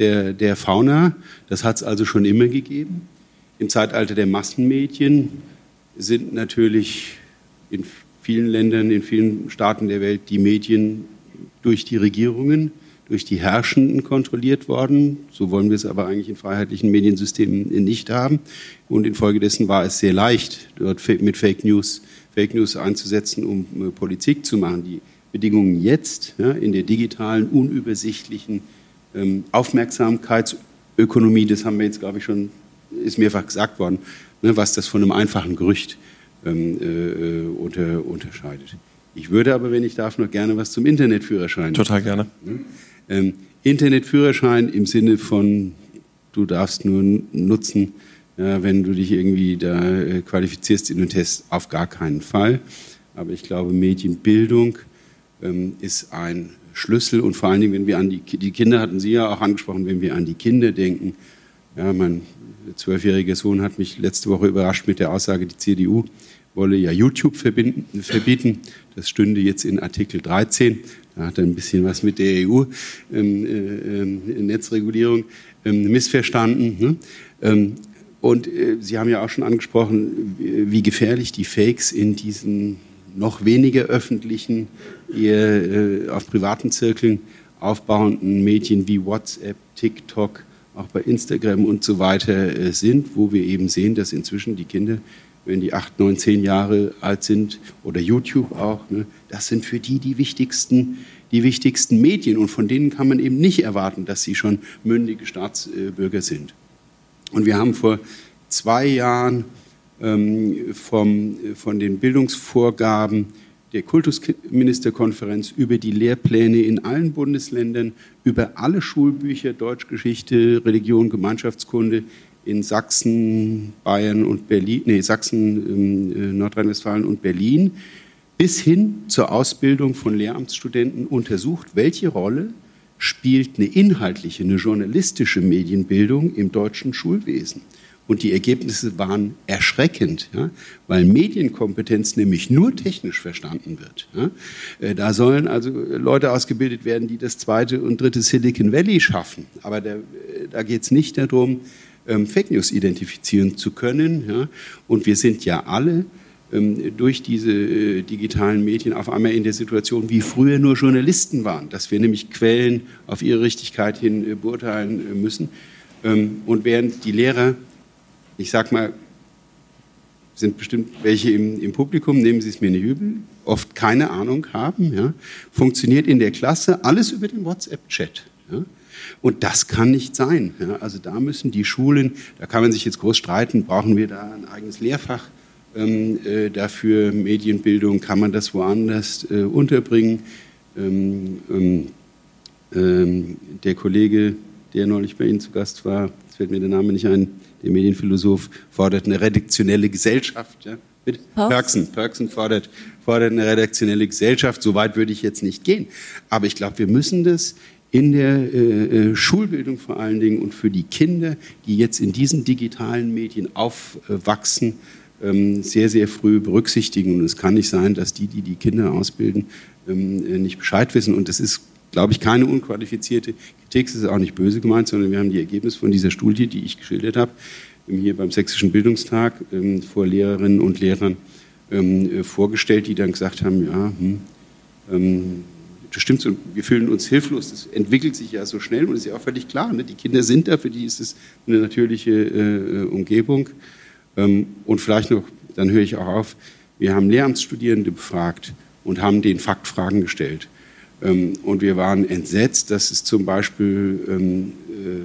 der, der Fauna. Das hat es also schon immer gegeben. Im Zeitalter der Massenmedien sind natürlich in vielen Ländern, in vielen Staaten der Welt die Medien durch die Regierungen, durch die Herrschenden kontrolliert worden. So wollen wir es aber eigentlich in freiheitlichen Mediensystemen nicht haben. Und infolgedessen war es sehr leicht, dort mit Fake News, Fake News einzusetzen, um äh, Politik zu machen. Die Bedingungen jetzt ja, in der digitalen, unübersichtlichen ähm, Aufmerksamkeitsökonomie, das haben wir jetzt, glaube ich, schon, ist mehrfach gesagt worden, ne, was das von einem einfachen Gerücht ähm, äh, unter, unterscheidet. Ich würde aber, wenn ich darf, noch gerne was zum Internetführerschein. Total gerne. Ne? Ähm, Internetführerschein im Sinne von, du darfst nur nutzen, ja, wenn du dich irgendwie da äh, qualifizierst in den Test, auf gar keinen Fall. Aber ich glaube, Medienbildung ähm, ist ein Schlüssel und vor allen Dingen, wenn wir an die, die Kinder hatten Sie ja auch angesprochen, wenn wir an die Kinder denken, ja, mein zwölfjähriger Sohn hat mich letzte Woche überrascht mit der Aussage, die CDU wolle ja YouTube verbieten. Das stünde jetzt in Artikel 13. Da hat er ein bisschen was mit der EU-Netzregulierung ähm, äh, ähm, missverstanden. Ne? Ähm, und äh, Sie haben ja auch schon angesprochen, wie gefährlich die Fakes in diesen noch weniger öffentlichen, eher äh, auf privaten Zirkeln aufbauenden Medien wie WhatsApp, TikTok, auch bei Instagram und so weiter äh, sind, wo wir eben sehen, dass inzwischen die Kinder, wenn die acht, neun, zehn Jahre alt sind, oder YouTube auch, ne, das sind für die die wichtigsten, die wichtigsten Medien und von denen kann man eben nicht erwarten, dass sie schon mündige Staatsbürger sind. Und wir haben vor zwei Jahren ähm, vom, von den Bildungsvorgaben der Kultusministerkonferenz über die Lehrpläne in allen Bundesländern, über alle Schulbücher Deutschgeschichte, Religion, Gemeinschaftskunde in Sachsen, Bayern und Berlin, nee, Sachsen, ähm, äh, Nordrhein-Westfalen und Berlin, bis hin zur Ausbildung von Lehramtsstudenten untersucht, welche Rolle spielt eine inhaltliche, eine journalistische Medienbildung im deutschen Schulwesen. Und die Ergebnisse waren erschreckend, ja, weil Medienkompetenz nämlich nur technisch verstanden wird. Ja. Äh, da sollen also Leute ausgebildet werden, die das zweite und dritte Silicon Valley schaffen. Aber äh, da geht es nicht darum, ähm, Fake News identifizieren zu können. Ja. Und wir sind ja alle ähm, durch diese äh, digitalen Medien auf einmal in der Situation, wie früher nur Journalisten waren, dass wir nämlich Quellen auf ihre Richtigkeit hin beurteilen müssen. Ähm, und während die Lehrer ich sag mal, sind bestimmt welche im, im, Publikum, nehmen Sie es mir nicht übel, oft keine Ahnung haben, ja, funktioniert in der Klasse alles über den WhatsApp-Chat. Ja. Und das kann nicht sein. Ja. Also da müssen die Schulen, da kann man sich jetzt groß streiten, brauchen wir da ein eigenes Lehrfach ähm, äh, dafür, Medienbildung, kann man das woanders äh, unterbringen. Ähm, ähm, ähm der Kollege, der neulich bei Ihnen zu Gast war, jetzt fällt mir der Name nicht ein, der Medienphilosoph, fordert eine redaktionelle Gesellschaft. Ja? Perksen, Perksen fordert, fordert eine redaktionelle Gesellschaft. So weit würde ich jetzt nicht gehen. Aber ich glaube, wir müssen das in der äh, äh, Schulbildung vor allen Dingen und für die Kinder, die jetzt in diesen digitalen Medien aufwachsen, ähm, sehr, sehr früh berücksichtigen. Und es kann nicht sein, dass die, die die Kinder ausbilden, ähm, äh, nicht Bescheid wissen. Und das ist, glaube ich, keine unqualifizierte Kritik. Es ist auch nicht böse gemeint, sondern wir haben die Ergebnisse von dieser Studie, die ich geschildert habe, hier beim Sächsischen Bildungstag vor Lehrerinnen und Lehrern äh, vorgestellt, die dann gesagt haben, ja, hm, das stimmt so, wir fühlen uns hilflos. Das entwickelt sich ja so schnell und ist ja auch völlig klar. Ne? Die Kinder sind da, für die ist es eine natürliche äh, Umgebung. Ähm, und vielleicht noch, dann höre ich auch auf, wir haben Lehramtsstudierende befragt und haben den Faktfragen gestellt. Ähm, und wir waren entsetzt, dass es zum Beispiel ähm,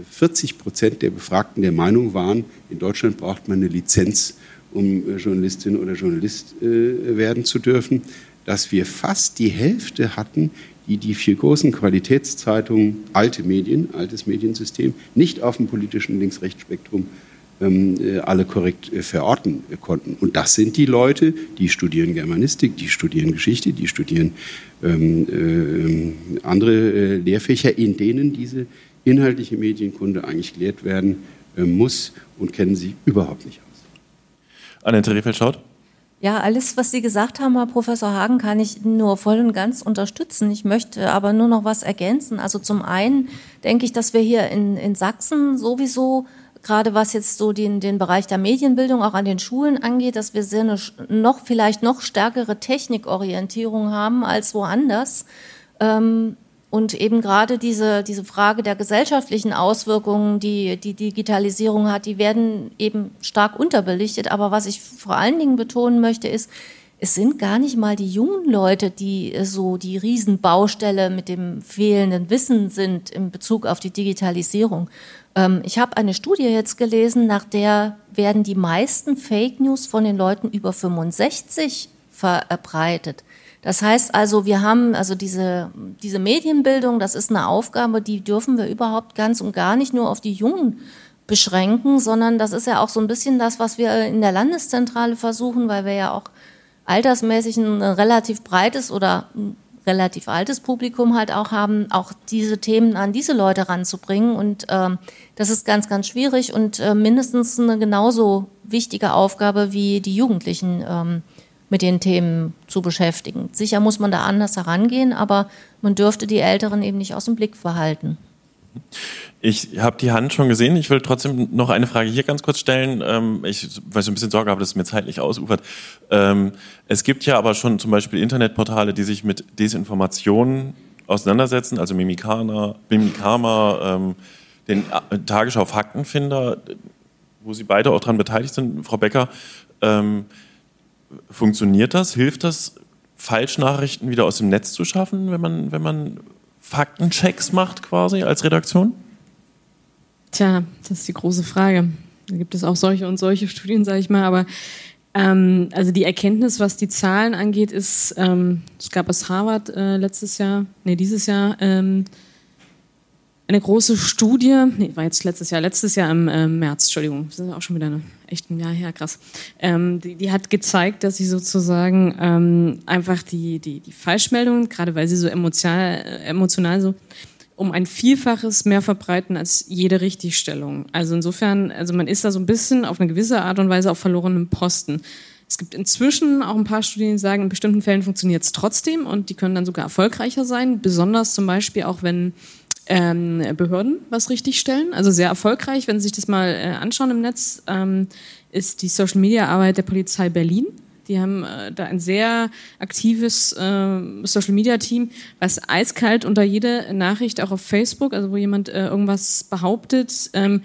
40 Prozent der Befragten der Meinung waren, in Deutschland braucht man eine Lizenz, um äh, Journalistin oder Journalist äh, werden zu dürfen, dass wir fast die Hälfte hatten, die die vier großen Qualitätszeitungen, alte Medien, altes Mediensystem, nicht auf dem politischen Links-Rechts-Spektrum äh, alle korrekt äh, verorten äh, konnten. Und das sind die Leute, die studieren Germanistik, die studieren Geschichte, die studieren ähm, äh, andere äh, Lehrfächer, in denen diese inhaltliche Medienkunde eigentlich gelehrt werden äh, muss und kennen sie überhaupt nicht aus. Annette Rehfeld-Schaut? Ja, alles, was Sie gesagt haben, Herr Professor Hagen, kann ich nur voll und ganz unterstützen. Ich möchte aber nur noch was ergänzen. Also zum einen denke ich, dass wir hier in, in Sachsen sowieso gerade was jetzt so den, den Bereich der Medienbildung auch an den Schulen angeht, dass wir sehr eine noch vielleicht noch stärkere Technikorientierung haben als woanders. Ähm, und eben gerade diese, diese Frage der gesellschaftlichen Auswirkungen, die die Digitalisierung hat, die werden eben stark unterbelichtet. Aber was ich vor allen Dingen betonen möchte, ist, es sind gar nicht mal die jungen Leute, die so die Riesenbaustelle mit dem fehlenden Wissen sind in Bezug auf die Digitalisierung. Ähm, ich habe eine Studie jetzt gelesen, nach der werden die meisten Fake News von den Leuten über 65 verbreitet. Das heißt also, wir haben also diese, diese Medienbildung, das ist eine Aufgabe, die dürfen wir überhaupt ganz und gar nicht nur auf die Jungen beschränken, sondern das ist ja auch so ein bisschen das, was wir in der Landeszentrale versuchen, weil wir ja auch altersmäßig ein relativ breites oder relativ altes Publikum halt auch haben, auch diese Themen an diese Leute ranzubringen. Und ähm, das ist ganz, ganz schwierig und äh, mindestens eine genauso wichtige Aufgabe wie die Jugendlichen ähm, mit den Themen zu beschäftigen. Sicher muss man da anders herangehen, aber man dürfte die Älteren eben nicht aus dem Blick verhalten. Ich habe die Hand schon gesehen. Ich will trotzdem noch eine Frage hier ganz kurz stellen, ähm, ich, so ein bisschen Sorge habe, dass es mir zeitlich ausufert. Ähm, es gibt ja aber schon zum Beispiel Internetportale, die sich mit Desinformation auseinandersetzen, also Mimikana, Mimikama, ähm, den äh, Tagesschau Faktenfinder, wo Sie beide auch daran beteiligt sind, Frau Becker. Funktioniert das? Hilft das, Falschnachrichten wieder aus dem Netz zu schaffen, wenn man, wenn man Faktenchecks macht quasi als Redaktion? Tja, das ist die große Frage. Da gibt es auch solche und solche Studien, sage ich mal, aber ähm, also die Erkenntnis, was die Zahlen angeht, ist, ähm, es gab aus Harvard äh, letztes Jahr, nee, dieses Jahr, ähm, eine große Studie, nee, war jetzt letztes Jahr, letztes Jahr im äh, März, Entschuldigung, das ist auch schon wieder eine, echt ein Jahr her, krass. Ähm, die, die, hat gezeigt, dass sie sozusagen ähm, einfach die, die, die Falschmeldungen, gerade weil sie so emotional, äh, emotional so um ein Vielfaches mehr verbreiten als jede Richtigstellung. Also insofern, also man ist da so ein bisschen auf eine gewisse Art und Weise auf verlorenem Posten. Es gibt inzwischen auch ein paar Studien, die sagen, in bestimmten Fällen funktioniert es trotzdem und die können dann sogar erfolgreicher sein, besonders zum Beispiel auch, wenn ähm, Behörden was richtigstellen. Also sehr erfolgreich, wenn Sie sich das mal äh, anschauen im Netz, ähm, ist die Social-Media-Arbeit der Polizei Berlin. Die haben äh, da ein sehr aktives äh, Social Media Team, was eiskalt unter jede Nachricht auch auf Facebook, also wo jemand äh, irgendwas behauptet, ähm,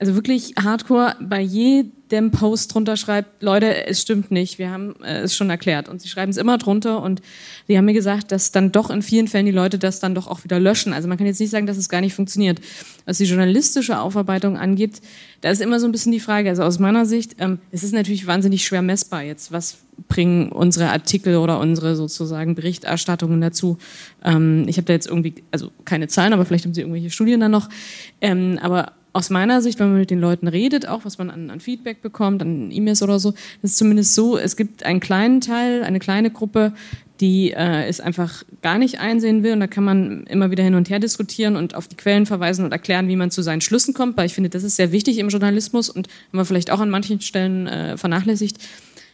also wirklich hardcore bei jedem Post drunter schreibt, Leute, es stimmt nicht, wir haben äh, es schon erklärt. Und sie schreiben es immer drunter und die haben mir gesagt, dass dann doch in vielen Fällen die Leute das dann doch auch wieder löschen. Also man kann jetzt nicht sagen, dass es gar nicht funktioniert. Was die journalistische Aufarbeitung angeht, da ist immer so ein bisschen die Frage, also aus meiner Sicht, ähm, es ist natürlich wahnsinnig schwer messbar jetzt, was bringen unsere Artikel oder unsere sozusagen Berichterstattungen dazu. Ähm, ich habe da jetzt irgendwie, also keine Zahlen, aber vielleicht haben Sie irgendwelche Studien dann noch. Ähm, aber aus meiner Sicht, wenn man mit den Leuten redet, auch was man an, an Feedback bekommt, an E-Mails oder so, ist zumindest so, es gibt einen kleinen Teil, eine kleine Gruppe, die äh, es einfach gar nicht einsehen will. Und da kann man immer wieder hin und her diskutieren und auf die Quellen verweisen und erklären, wie man zu seinen Schlüssen kommt, weil ich finde, das ist sehr wichtig im Journalismus und haben wir vielleicht auch an manchen Stellen äh, vernachlässigt.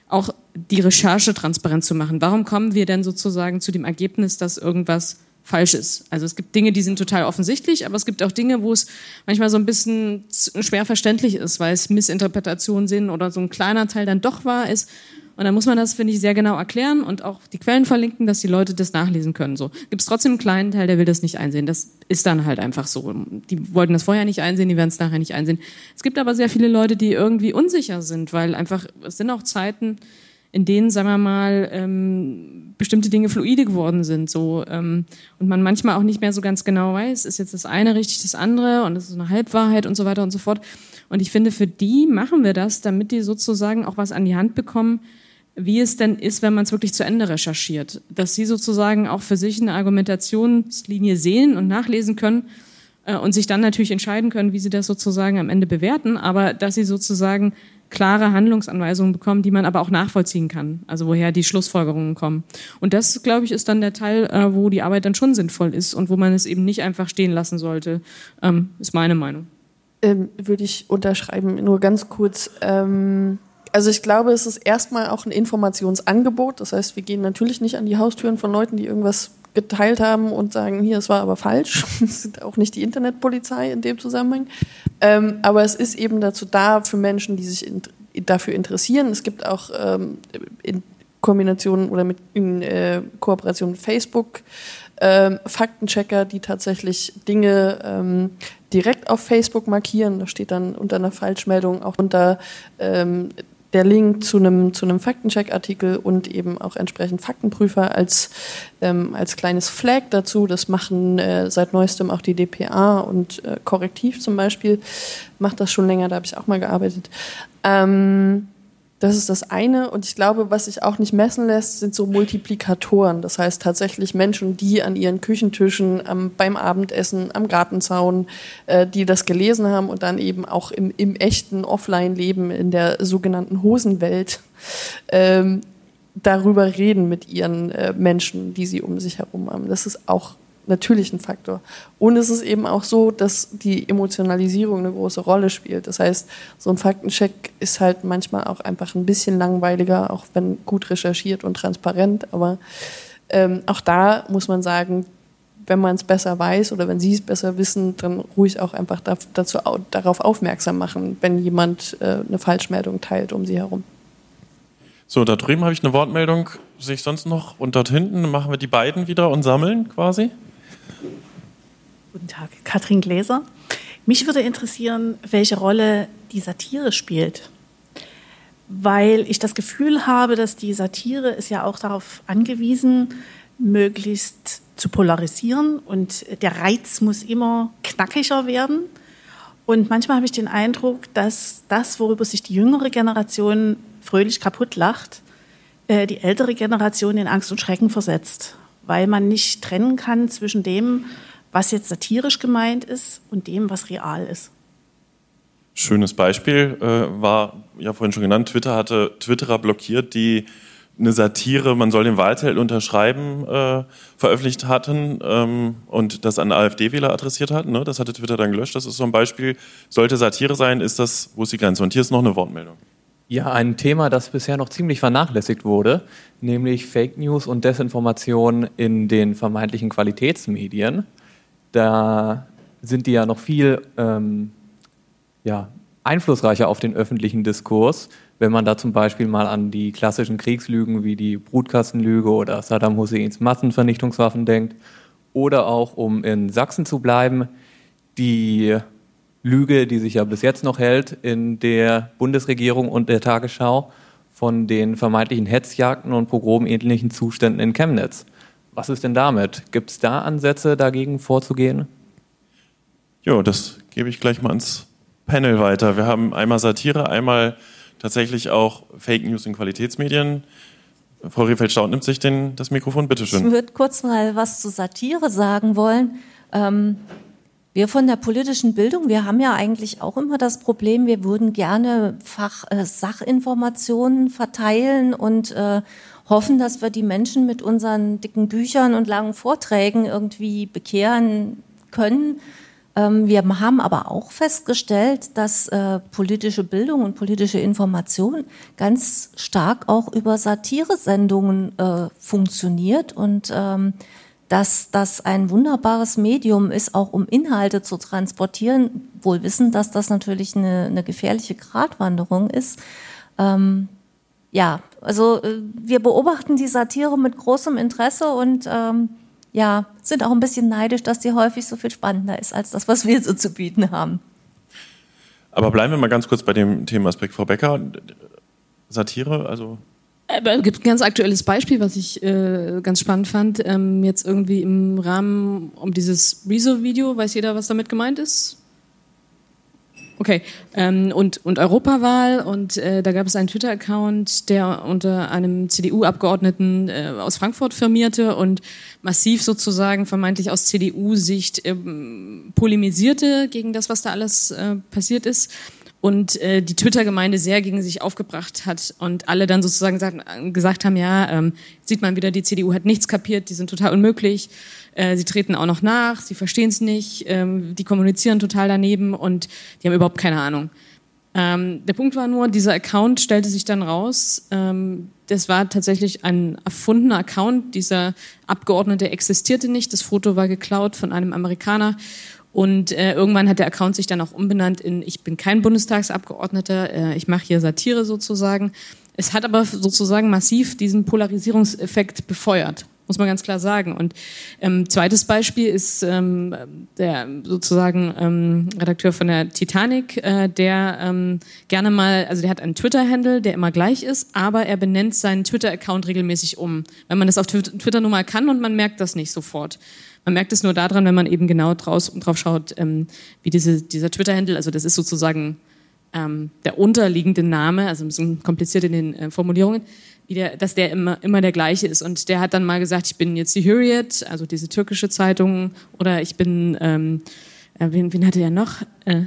auch die Recherche transparent zu machen. Warum kommen wir denn sozusagen zu dem Ergebnis, dass irgendwas falsch ist. Also es gibt Dinge, die sind total offensichtlich, aber es gibt auch Dinge, wo es manchmal so ein bisschen schwer verständlich ist, weil es Missinterpretationen sind oder so ein kleiner Teil dann doch wahr ist. Und dann muss man das, finde ich, sehr genau erklären und auch die Quellen verlinken, dass die Leute das nachlesen können. So gibt es trotzdem einen kleinen Teil, der will das nicht einsehen. Das ist dann halt einfach so. Die wollten das vorher nicht einsehen, die werden es nachher nicht einsehen. Es gibt aber sehr viele Leute, die irgendwie unsicher sind, weil einfach es sind auch Zeiten, in denen, sagen wir mal, ähm, bestimmte Dinge fluide geworden sind, so ähm, und man manchmal auch nicht mehr so ganz genau weiß, ist jetzt das eine richtig, das andere und es ist eine Halbwahrheit und so weiter und so fort. Und ich finde, für die machen wir das, damit die sozusagen auch was an die Hand bekommen, wie es denn ist, wenn man es wirklich zu Ende recherchiert. Dass sie sozusagen auch für sich eine Argumentationslinie sehen und nachlesen können äh, und sich dann natürlich entscheiden können, wie sie das sozusagen am Ende bewerten, aber dass sie sozusagen klare Handlungsanweisungen bekommen, die man aber auch nachvollziehen kann, also woher die Schlussfolgerungen kommen. Und das, glaube ich, ist dann der Teil, äh, wo die Arbeit dann schon sinnvoll ist und wo man es eben nicht einfach stehen lassen sollte, ähm, ist meine Meinung. Ähm, würde ich unterschreiben, nur ganz kurz. Ähm also ich glaube, es ist erstmal auch ein Informationsangebot. Das heißt, wir gehen natürlich nicht an die Haustüren von Leuten, die irgendwas geteilt haben und sagen, hier, es war aber falsch. Das sind auch nicht die Internetpolizei in dem Zusammenhang. Ähm, aber es ist eben dazu da für Menschen, die sich in, dafür interessieren. Es gibt auch ähm, in Kombination oder mit in äh, Kooperation mit Facebook ähm, Faktenchecker, die tatsächlich Dinge ähm, direkt auf Facebook markieren. Da steht dann unter einer Falschmeldung auch unter ähm, der Link zu einem, zu einem Faktencheck-Artikel und eben auch entsprechend Faktenprüfer als, ähm, als kleines Flag dazu. Das machen äh, seit neuestem auch die DPA und äh, Korrektiv zum Beispiel macht das schon länger, da habe ich auch mal gearbeitet. Ähm, das ist das eine. Und ich glaube, was sich auch nicht messen lässt, sind so Multiplikatoren. Das heißt tatsächlich Menschen, die an ihren Küchentischen am, beim Abendessen am Gartenzaun, äh, die das gelesen haben und dann eben auch im, im echten Offline-Leben in der sogenannten Hosenwelt ähm, darüber reden mit ihren äh, Menschen, die sie um sich herum haben. Das ist auch natürlich ein Faktor. Und es ist eben auch so, dass die Emotionalisierung eine große Rolle spielt. Das heißt, so ein Faktencheck ist halt manchmal auch einfach ein bisschen langweiliger, auch wenn gut recherchiert und transparent. Aber ähm, auch da muss man sagen, wenn man es besser weiß oder wenn Sie es besser wissen, dann ruhig auch einfach dazu, darauf aufmerksam machen, wenn jemand äh, eine Falschmeldung teilt um Sie herum. So, da drüben habe ich eine Wortmeldung. Sehe ich sonst noch? Und dort hinten machen wir die beiden wieder und sammeln quasi. Guten Tag, Katrin Gläser. Mich würde interessieren, welche Rolle die Satire spielt. Weil ich das Gefühl habe, dass die Satire ist ja auch darauf angewiesen, möglichst zu polarisieren und der Reiz muss immer knackiger werden. Und manchmal habe ich den Eindruck, dass das, worüber sich die jüngere Generation fröhlich kaputt lacht, äh, die ältere Generation in Angst und Schrecken versetzt, weil man nicht trennen kann zwischen dem, was jetzt satirisch gemeint ist und dem, was real ist. Schönes Beispiel äh, war ja vorhin schon genannt, Twitter hatte Twitterer blockiert, die eine Satire, man soll den Wahlteil unterschreiben, äh, veröffentlicht hatten ähm, und das an AfD-Wähler adressiert hatten. Ne? Das hatte Twitter dann gelöscht. Das ist so ein Beispiel. Sollte Satire sein, ist das, wo ist die Grenze? Und hier ist noch eine Wortmeldung. Ja, ein Thema, das bisher noch ziemlich vernachlässigt wurde, nämlich Fake News und Desinformation in den vermeintlichen Qualitätsmedien da sind die ja noch viel ähm, ja, einflussreicher auf den öffentlichen Diskurs, wenn man da zum Beispiel mal an die klassischen Kriegslügen wie die Brutkastenlüge oder Saddam Husseins Massenvernichtungswaffen denkt. Oder auch, um in Sachsen zu bleiben, die Lüge, die sich ja bis jetzt noch hält in der Bundesregierung und der Tagesschau von den vermeintlichen Hetzjagden und pogromähnlichen Zuständen in Chemnitz. Was ist denn damit? Gibt es da Ansätze, dagegen vorzugehen? Jo, das gebe ich gleich mal ans Panel weiter. Wir haben einmal Satire, einmal tatsächlich auch Fake News in Qualitätsmedien. Frau Rehfeld-Staud nimmt sich den, das Mikrofon, bitteschön. Ich würde kurz mal was zu Satire sagen wollen. Ähm, wir von der politischen Bildung, wir haben ja eigentlich auch immer das Problem, wir würden gerne Fach, äh, Sachinformationen verteilen und äh, hoffen, dass wir die Menschen mit unseren dicken Büchern und langen Vorträgen irgendwie bekehren können. Ähm, wir haben aber auch festgestellt, dass äh, politische Bildung und politische Information ganz stark auch über Satiresendungen äh, funktioniert und ähm, dass das ein wunderbares Medium ist, auch um Inhalte zu transportieren, wohl wissen, dass das natürlich eine, eine gefährliche Gratwanderung ist. Ähm, ja, also äh, wir beobachten die Satire mit großem Interesse und ähm, ja, sind auch ein bisschen neidisch, dass die häufig so viel spannender ist als das, was wir so zu bieten haben. Aber bleiben wir mal ganz kurz bei dem Themenaspekt, Frau Becker. Satire, also es gibt ein ganz aktuelles Beispiel, was ich äh, ganz spannend fand. Ähm, jetzt irgendwie im Rahmen um dieses Rezo-Video, weiß jeder, was damit gemeint ist? Okay, ähm, und, und Europawahl und äh, da gab es einen Twitter-Account, der unter einem CDU-Abgeordneten äh, aus Frankfurt firmierte und massiv sozusagen vermeintlich aus CDU-Sicht ähm, polemisierte gegen das, was da alles äh, passiert ist und äh, die Twitter-Gemeinde sehr gegen sich aufgebracht hat und alle dann sozusagen sagt, gesagt haben, ja, ähm, sieht man wieder, die CDU hat nichts kapiert, die sind total unmöglich, äh, sie treten auch noch nach, sie verstehen es nicht, ähm, die kommunizieren total daneben und die haben überhaupt keine Ahnung. Ähm, der Punkt war nur, dieser Account stellte sich dann raus, ähm, das war tatsächlich ein erfundener Account, dieser Abgeordnete existierte nicht, das Foto war geklaut von einem Amerikaner und äh, irgendwann hat der Account sich dann auch umbenannt in Ich bin kein Bundestagsabgeordneter, äh, ich mache hier Satire sozusagen. Es hat aber sozusagen massiv diesen Polarisierungseffekt befeuert muss man ganz klar sagen. Und ähm, zweites Beispiel ist ähm, der sozusagen ähm, Redakteur von der Titanic, äh, der ähm, gerne mal, also der hat einen Twitter-Handle, der immer gleich ist, aber er benennt seinen Twitter-Account regelmäßig um, weil man das auf Twitter nun mal kann und man merkt das nicht sofort. Man merkt es nur daran, wenn man eben genau draus, drauf schaut, ähm, wie diese, dieser Twitter-Handle, also das ist sozusagen ähm, der unterliegende Name, also ein bisschen kompliziert in den äh, Formulierungen, der, dass der immer, immer der gleiche ist. Und der hat dann mal gesagt, ich bin jetzt die Hürriyet, also diese türkische Zeitung, oder ich bin, ähm, äh, wen, wen hatte er noch? Äh,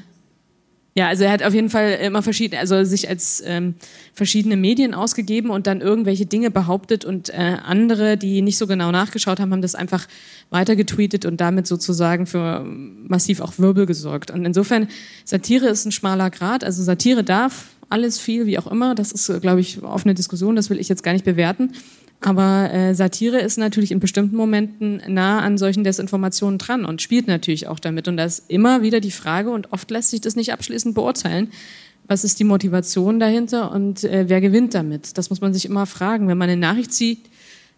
ja, also er hat auf jeden Fall immer verschiedene, also sich als ähm, verschiedene Medien ausgegeben und dann irgendwelche Dinge behauptet und äh, andere, die nicht so genau nachgeschaut haben, haben das einfach weiter getweetet und damit sozusagen für massiv auch Wirbel gesorgt. Und insofern, Satire ist ein schmaler Grad, also Satire darf alles viel, wie auch immer, das ist, glaube ich, offene Diskussion, das will ich jetzt gar nicht bewerten. Aber äh, Satire ist natürlich in bestimmten Momenten nah an solchen Desinformationen dran und spielt natürlich auch damit. Und da ist immer wieder die Frage, und oft lässt sich das nicht abschließend beurteilen, was ist die Motivation dahinter und äh, wer gewinnt damit? Das muss man sich immer fragen. Wenn man eine Nachricht sieht,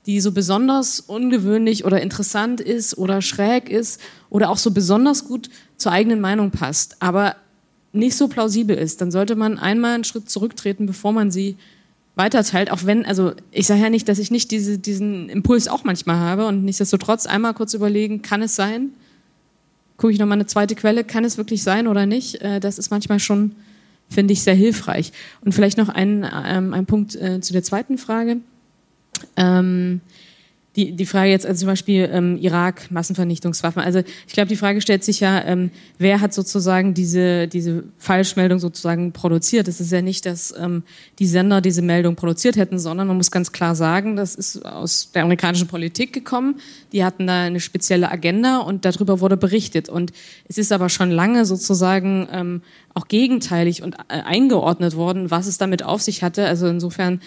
die so besonders ungewöhnlich oder interessant ist oder schräg ist oder auch so besonders gut zur eigenen Meinung passt, aber nicht so plausibel ist, dann sollte man einmal einen Schritt zurücktreten, bevor man sie weiterteilt, auch wenn, also ich sage ja nicht, dass ich nicht diese, diesen Impuls auch manchmal habe und nichtsdestotrotz einmal kurz überlegen, kann es sein? Gucke ich nochmal eine zweite Quelle, kann es wirklich sein oder nicht? Äh, das ist manchmal schon, finde ich, sehr hilfreich. Und vielleicht noch ein, ähm, ein Punkt äh, zu der zweiten Frage. Ähm, die, die Frage jetzt, also zum Beispiel ähm, Irak, Massenvernichtungswaffen. Also ich glaube, die Frage stellt sich ja, ähm, wer hat sozusagen diese, diese Falschmeldung sozusagen produziert? Es ist ja nicht, dass ähm, die Sender diese Meldung produziert hätten, sondern man muss ganz klar sagen, das ist aus der amerikanischen Politik gekommen. Die hatten da eine spezielle Agenda und darüber wurde berichtet. Und es ist aber schon lange sozusagen ähm, auch gegenteilig und äh, eingeordnet worden, was es damit auf sich hatte. Also insofern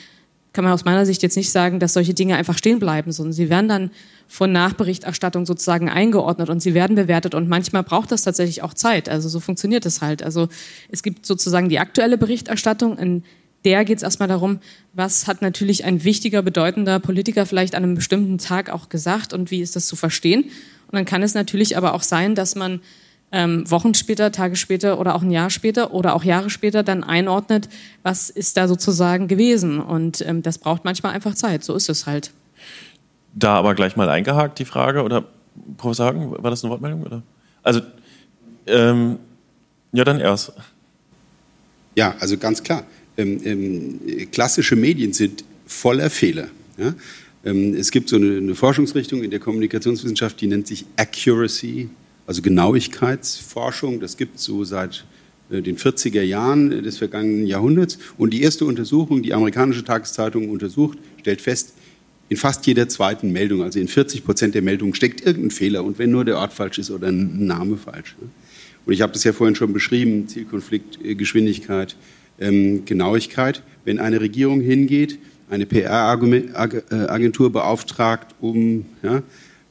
kann man aus meiner Sicht jetzt nicht sagen, dass solche Dinge einfach stehen bleiben, sondern sie werden dann von Nachberichterstattung sozusagen eingeordnet und sie werden bewertet und manchmal braucht das tatsächlich auch Zeit. Also so funktioniert es halt. Also es gibt sozusagen die aktuelle Berichterstattung, in der geht es erstmal darum, was hat natürlich ein wichtiger, bedeutender Politiker vielleicht an einem bestimmten Tag auch gesagt und wie ist das zu verstehen. Und dann kann es natürlich aber auch sein, dass man ähm, Wochen später, Tage später oder auch ein Jahr später oder auch Jahre später dann einordnet, was ist da sozusagen gewesen. Und ähm, das braucht manchmal einfach Zeit. So ist es halt. Da aber gleich mal eingehakt die Frage, oder Professor Hagen, war das eine Wortmeldung? Oder? Also, ähm, ja, dann erst. Ja, also ganz klar. Ähm, ähm, klassische Medien sind voller Fehler. Ja? Ähm, es gibt so eine, eine Forschungsrichtung in der Kommunikationswissenschaft, die nennt sich Accuracy also Genauigkeitsforschung. Das gibt es so seit äh, den 40er Jahren des vergangenen Jahrhunderts. Und die erste Untersuchung, die amerikanische Tageszeitung untersucht, stellt fest, in fast jeder zweiten Meldung, also in 40 Prozent der Meldungen, steckt irgendein Fehler und wenn nur der Ort falsch ist oder ein Name falsch. Und ich habe das ja vorhin schon beschrieben, Zielkonflikt, äh, Geschwindigkeit, ähm, Genauigkeit. Wenn eine Regierung hingeht, eine PR-Agentur beauftragt, um ja,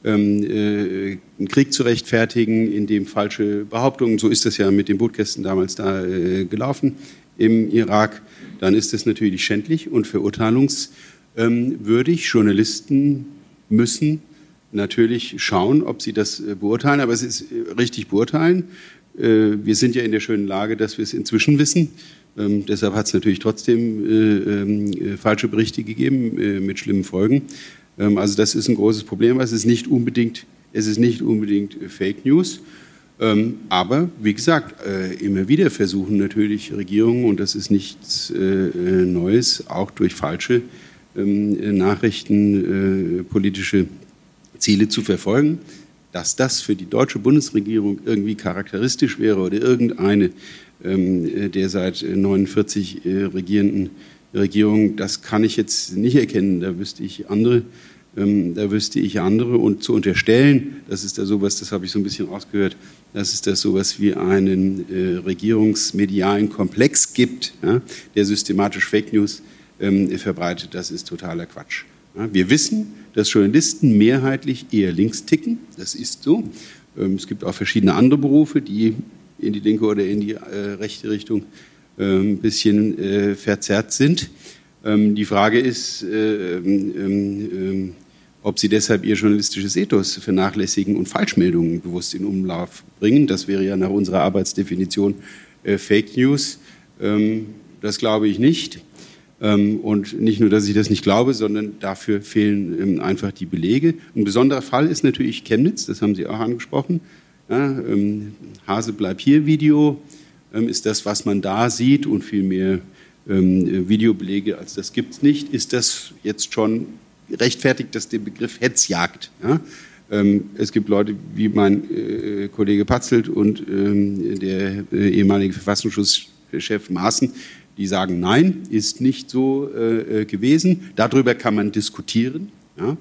ähm, äh, einen Krieg zu rechtfertigen, in dem falsche Behauptungen, so ist das ja mit den Bootkästen damals da äh, gelaufen im Irak, dann ist das natürlich schändlich und verurteilungswürdig. Journalisten müssen natürlich schauen, ob sie das äh, beurteilen, aber es ist richtig beurteilen. Wir sind ja in der schönen Lage, dass wir es inzwischen wissen. Ähm, deshalb hat es natürlich trotzdem äh, äh, falsche Berichte gegeben äh, mit schlimmen Folgen. Ähm, also das ist ein großes Problem. Es ist nicht unbedingt, es ist nicht unbedingt Fake News. Ähm, aber wie gesagt, immer wieder versuchen natürlich Regierungen, und das ist nichts Neues, auch durch falsche Nachrichten politische Ziele zu verfolgen dass das für die deutsche Bundesregierung irgendwie charakteristisch wäre oder irgendeine ähm, der seit 49 äh, Regierungen, das kann ich jetzt nicht erkennen. Da wüsste ich andere. Ähm, da wüsste ich andere. Und zu unterstellen, das ist da sowas, das habe ich so ein bisschen rausgehört, dass es da sowas wie einen äh, regierungsmedialen Komplex gibt, ja, der systematisch Fake News ähm, verbreitet, das ist totaler Quatsch. Ja, wir wissen, dass Journalisten mehrheitlich eher links ticken. Das ist so. Ähm, es gibt auch verschiedene andere Berufe, die in die linke oder in die äh, rechte Richtung äh, ein bisschen äh, verzerrt sind. Ähm, die Frage ist, äh, ähm, ähm, ob sie deshalb ihr journalistisches Ethos vernachlässigen und Falschmeldungen bewusst in Umlauf bringen. Das wäre ja nach unserer Arbeitsdefinition äh, Fake News. Ähm, das glaube ich nicht. Ähm, und nicht nur, dass ich das nicht glaube, sondern dafür fehlen ähm, einfach die Belege. Ein besonderer Fall ist natürlich Chemnitz, das haben Sie auch angesprochen. Ja, ähm, Hase bleib hier Video ist das, was man da sieht und viel mehr Videobelege als das gibt es nicht. Ist das jetzt schon rechtfertigt, dass der Begriff Hetzjagd? Ja? es gibt Leute wie mein äh, Kollege Patzelt und der äh, ehemalige Verfassungsschutzchef Maaßen, die sagen, nein, ist nicht so äh, äh, gewesen. Darüber kann man diskutieren. Ja?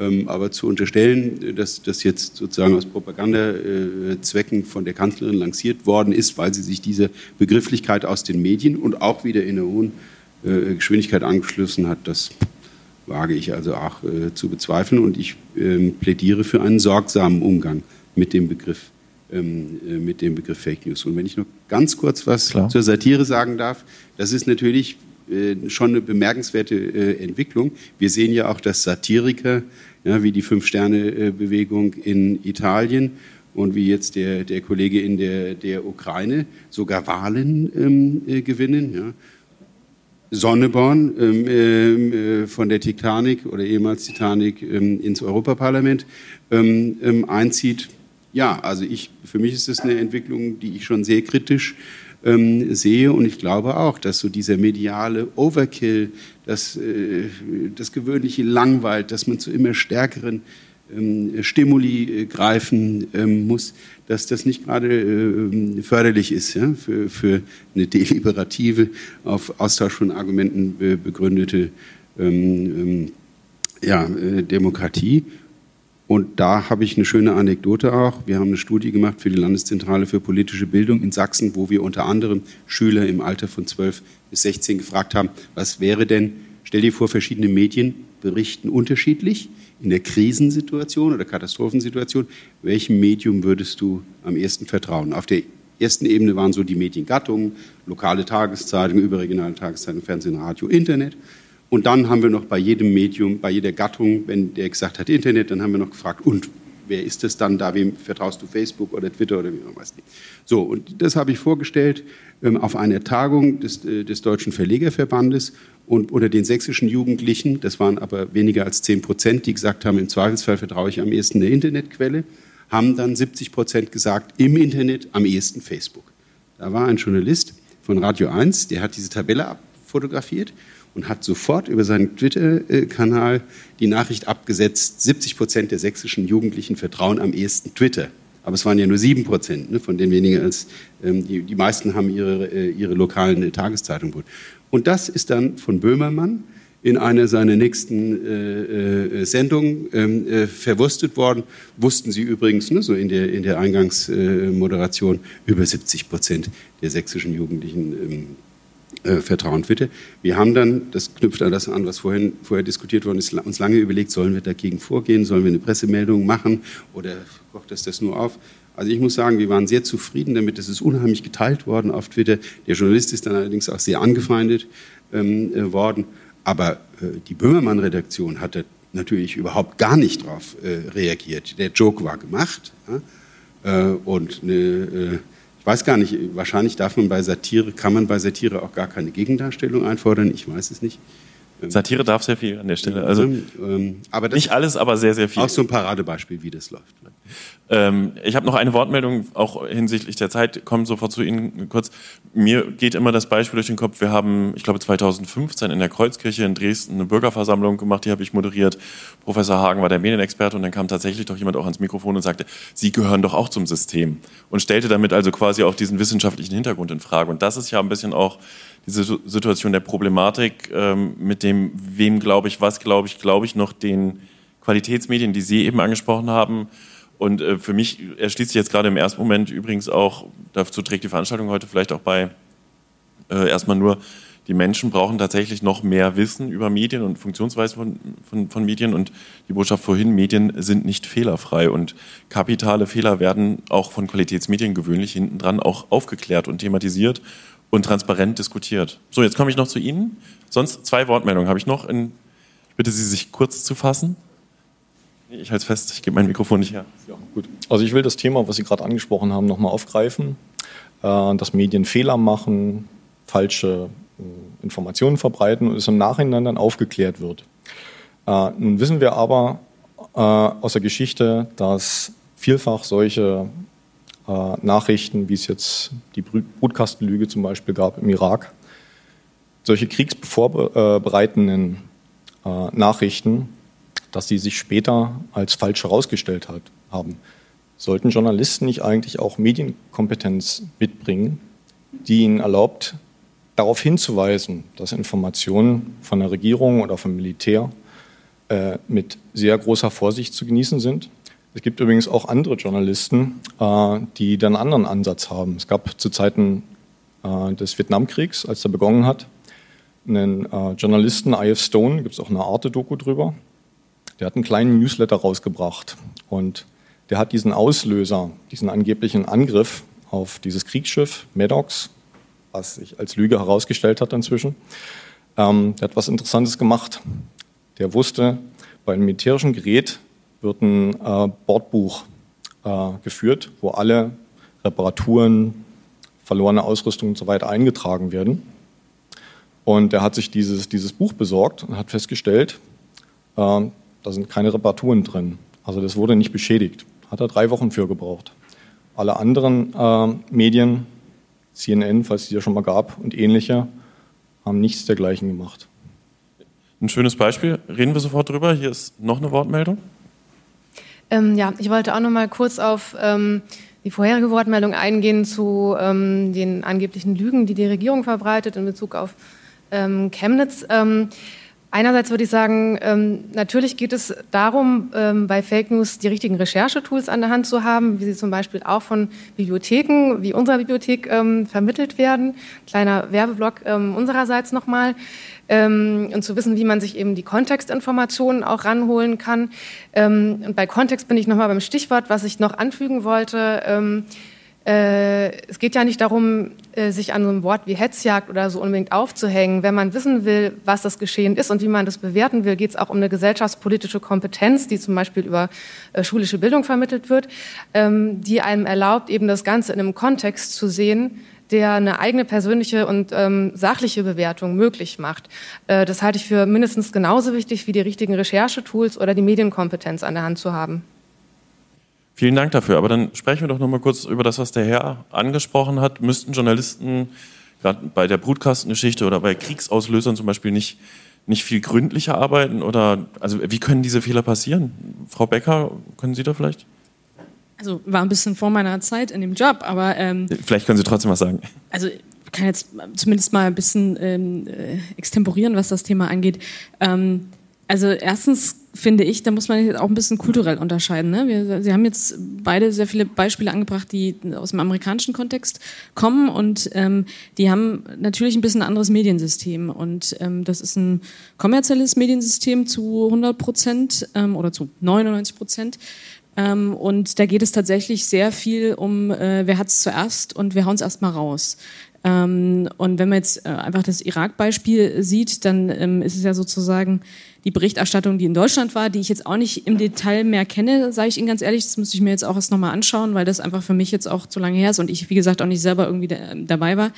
Ähm, aber zu unterstellen, dass das jetzt sozusagen aus Propagandazwecken von der Kanzlerin lanciert worden ist, weil sie sich diese Begrifflichkeit aus den Medien und auch wieder in einer hohen äh, Geschwindigkeit angeschlossen hat, das wage ich also auch äh, zu bezweifeln. Und ich ähm, plädiere für einen sorgsamen Umgang mit dem Begriff ähm, äh, mit dem Begriff Fake News. Und wenn ich noch ganz kurz was Klar. zur Satire sagen darf, das ist natürlich äh, schon eine bemerkenswerte äh, Entwicklung. Wir sehen ja auch, dass Satiriker, ja, wie die Fünf-Sterne-Bewegung in Italien und wie jetzt der, der Kollege in der, der Ukraine, sogar Wahlen ähm, äh, gewinnen. Ja. Sonneborn ähm, äh, von der Titanic oder ehemals Titanic ähm, ins Europaparlament ähm, ähm einzieht ja, also ich, für mich ist das eine Entwicklung, die ich schon sehr kritisch ähm, sehe und ich glaube auch, dass so dieser mediale Overkill, das, äh, das gewöhnliche Langweil, dass man zu immer stärkeren ähm, Stimuli äh, greifen ähm, muss, dass das nicht gerade äh, förderlich ist für, eine deliberative, auf Austausch von Argumenten begründete ähm, ähm, äh, Demokratie. Und da habe ich eine schöne Anekdote auch. Wir haben eine Studie gemacht für die Landeszentrale für politische Bildung in Sachsen, wo wir unter anderem Schüler im Alter von 12 bis 16 gefragt haben, was wäre denn, stell dir vor, verschiedene Medien berichten unterschiedlich in der Krisensituation oder Katastrophensituation. Welchem Medium würdest du am ehesten vertrauen? Auf der ersten Ebene waren so die Mediengattungen, lokale Tageszeitungen, überregionale Tageszeitungen, Fernsehen, Radio, Internet. Und dann haben wir noch bei jedem Medium, bei jeder Gattung, wenn der gesagt hat Internet, dann haben wir noch gefragt, und wer ist es dann da? Wem vertraust du Facebook oder Twitter oder wie man weiß nicht. So, und das habe ich vorgestellt ähm, auf einer Tagung des, äh, des Deutschen Verlegerverbandes und unter den sächsischen Jugendlichen, das waren aber weniger als 10 Prozent, die gesagt haben, im Zweifelsfall vertraue ich am ehesten der Internetquelle, haben dann 70 Prozent gesagt, im Internet am ehesten Facebook. Da war ein Journalist von Radio 1, der hat diese Tabelle abfotografiert und hat sofort über seinen Twitter-Kanal die Nachricht abgesetzt, 70 Prozent der sächsischen Jugendlichen vertrauen am ehesten Twitter. Aber es waren ja nur sieben Prozent, ne, von denen weniger als ähm, die, die meisten haben ihre, äh, ihre lokalen äh, Tageszeitungen. Und das ist dann von Böhmermann in einer seiner nächsten äh, äh, Sendungen ähm, äh, verwurstet worden. Wussten Sie übrigens, ne, so in der, in der Eingangsmoderation, über 70 Prozent der sächsischen Jugendlichen ähm, äh, vertrauen Twitter. Wir haben dann, das knüpft an das an, was vorhin, vorher diskutiert worden ist, uns lange überlegt, sollen wir dagegen vorgehen, sollen wir eine Pressemeldung machen oder kocht das das nur auf? Also ich muss sagen, wir waren sehr zufrieden damit. Es ist unheimlich geteilt worden auf Twitter. Der Journalist ist dann allerdings auch sehr angefeindet ähm, äh, worden. Aber äh, die Böhmermann-Redaktion hatte natürlich überhaupt gar nicht darauf äh, reagiert. Der Joke war gemacht. Ja? Äh, und eine, äh, ich weiß gar nicht, wahrscheinlich darf man bei Satire, kann man bei Satire auch gar keine Gegendarstellung einfordern. Ich weiß es nicht. Ähm, Satire darf sehr viel an der Stelle. Also ähm, aber nicht alles, aber sehr, sehr viel. Auch so ein Paradebeispiel, wie das läuft. Ähm, ich habe noch eine Wortmeldung, auch hinsichtlich der Zeit, komme sofort zu Ihnen kurz. Mir geht immer das Beispiel durch den Kopf. Wir haben, ich glaube, 2015 in der Kreuzkirche in Dresden eine Bürgerversammlung gemacht, die habe ich moderiert. Professor Hagen war der Medienexperte und dann kam tatsächlich doch jemand auch ans Mikrofon und sagte, Sie gehören doch auch zum System und stellte damit also quasi auch diesen wissenschaftlichen Hintergrund in Frage. Und das ist ja ein bisschen auch diese Situation der Problematik ähm, mit dem, wem glaube ich, was glaube ich, glaube ich noch den Qualitätsmedien, die Sie eben angesprochen haben, und äh, für mich erschließt sich jetzt gerade im ersten Moment übrigens auch, dazu trägt die Veranstaltung heute vielleicht auch bei, äh, erstmal nur, die Menschen brauchen tatsächlich noch mehr Wissen über Medien und Funktionsweise von, von, von, Medien. Und die Botschaft vorhin, Medien sind nicht fehlerfrei. Und kapitale Fehler werden auch von Qualitätsmedien gewöhnlich hinten dran auch aufgeklärt und thematisiert und transparent diskutiert. So, jetzt komme ich noch zu Ihnen. Sonst zwei Wortmeldungen habe ich noch. In, ich bitte Sie, sich kurz zu fassen. Ich halte es fest, ich gebe mein Mikrofon nicht her. Ja, gut. Also ich will das Thema, was Sie gerade angesprochen haben, nochmal aufgreifen. Äh, dass Medien Fehler machen, falsche äh, Informationen verbreiten und es im Nachhinein dann aufgeklärt wird. Äh, nun wissen wir aber aus der Geschichte, dass vielfach solche Nachrichten, wie es jetzt die Brutkastenlüge zum Beispiel gab im Irak, solche kriegsvorbereitenden Nachrichten dass sie sich später als falsch herausgestellt hat, haben. Sollten Journalisten nicht eigentlich auch Medienkompetenz mitbringen, die ihnen erlaubt, darauf hinzuweisen, dass Informationen von der Regierung oder vom Militär äh, mit sehr großer Vorsicht zu genießen sind? Es gibt übrigens auch andere Journalisten, äh, die dann einen anderen Ansatz haben. Es gab zu Zeiten äh, des Vietnamkriegs, als er begonnen hat, einen äh, Journalisten, I.F. Stone, gibt es auch eine Arte-Doku drüber, der hat einen kleinen Newsletter rausgebracht und der hat diesen Auslöser, diesen angeblichen Angriff auf dieses Kriegsschiff Maddox, was sich als Lüge herausgestellt hat inzwischen, ähm, der hat was Interessantes gemacht. Der wusste, bei einem militärischen Gerät wird ein äh, Bordbuch äh, geführt, wo alle Reparaturen, verlorene Ausrüstung und so weiter eingetragen werden. Und er hat sich dieses, dieses Buch besorgt und hat festgestellt, äh, da sind keine Reparaturen drin. Also das wurde nicht beschädigt. Hat er drei Wochen für gebraucht. Alle anderen äh, Medien, CNN, falls es die ja schon mal gab, und ähnliche, haben nichts dergleichen gemacht. Ein schönes Beispiel, reden wir sofort drüber. Hier ist noch eine Wortmeldung. Ähm, ja, ich wollte auch noch mal kurz auf ähm, die vorherige Wortmeldung eingehen zu ähm, den angeblichen Lügen, die die Regierung verbreitet in Bezug auf ähm, Chemnitz. Einerseits würde ich sagen, ähm, natürlich geht es darum, ähm, bei Fake News die richtigen Recherchetools an der Hand zu haben, wie sie zum Beispiel auch von Bibliotheken wie unserer Bibliothek ähm, vermittelt werden. Kleiner Werbeblock unsererseits nochmal. Und zu wissen, wie man sich eben die Kontextinformationen auch ranholen kann. Und bei Kontext bin ich nochmal beim Stichwort, was ich noch anfügen wollte. Äh, es geht ja nicht darum, äh, sich an so einem Wort wie Hetzjagd oder so unbedingt aufzuhängen. Wenn man wissen will, was das Geschehen ist und wie man das bewerten will, geht es auch um eine gesellschaftspolitische Kompetenz, die zum Beispiel über äh, schulische Bildung vermittelt wird, ähm, die einem erlaubt, eben das Ganze in einem Kontext zu sehen, der eine eigene persönliche und ähm, sachliche Bewertung möglich macht. Äh, das halte ich für mindestens genauso wichtig wie die richtigen Recherchetools oder die Medienkompetenz an der Hand zu haben. Vielen Dank dafür. Aber dann sprechen wir doch noch mal kurz über das, was der Herr angesprochen hat. Müssten Journalisten gerade bei der Brutkastengeschichte oder bei Kriegsauslösern zum Beispiel nicht, nicht viel gründlicher arbeiten? Oder also wie können diese Fehler passieren? Frau Becker, können Sie da vielleicht? Also war ein bisschen vor meiner Zeit in dem Job, aber ähm, vielleicht können Sie trotzdem was sagen. Also kann jetzt zumindest mal ein bisschen ähm, äh, extemporieren, was das Thema angeht. Ähm, also erstens finde ich, da muss man auch ein bisschen kulturell unterscheiden. Ne? Wir, Sie haben jetzt beide sehr viele Beispiele angebracht, die aus dem amerikanischen Kontext kommen und ähm, die haben natürlich ein bisschen ein anderes Mediensystem und ähm, das ist ein kommerzielles Mediensystem zu 100 Prozent ähm, oder zu 99 Prozent. Ähm, und da geht es tatsächlich sehr viel um, äh, wer hat es zuerst und wir hauen es erstmal raus. Ähm, und wenn man jetzt äh, einfach das Irak-Beispiel sieht, dann ähm, ist es ja sozusagen die Berichterstattung, die in Deutschland war, die ich jetzt auch nicht im Detail mehr kenne, sage ich Ihnen ganz ehrlich, das müsste ich mir jetzt auch erst nochmal anschauen, weil das einfach für mich jetzt auch zu lange her ist und ich, wie gesagt, auch nicht selber irgendwie dabei war,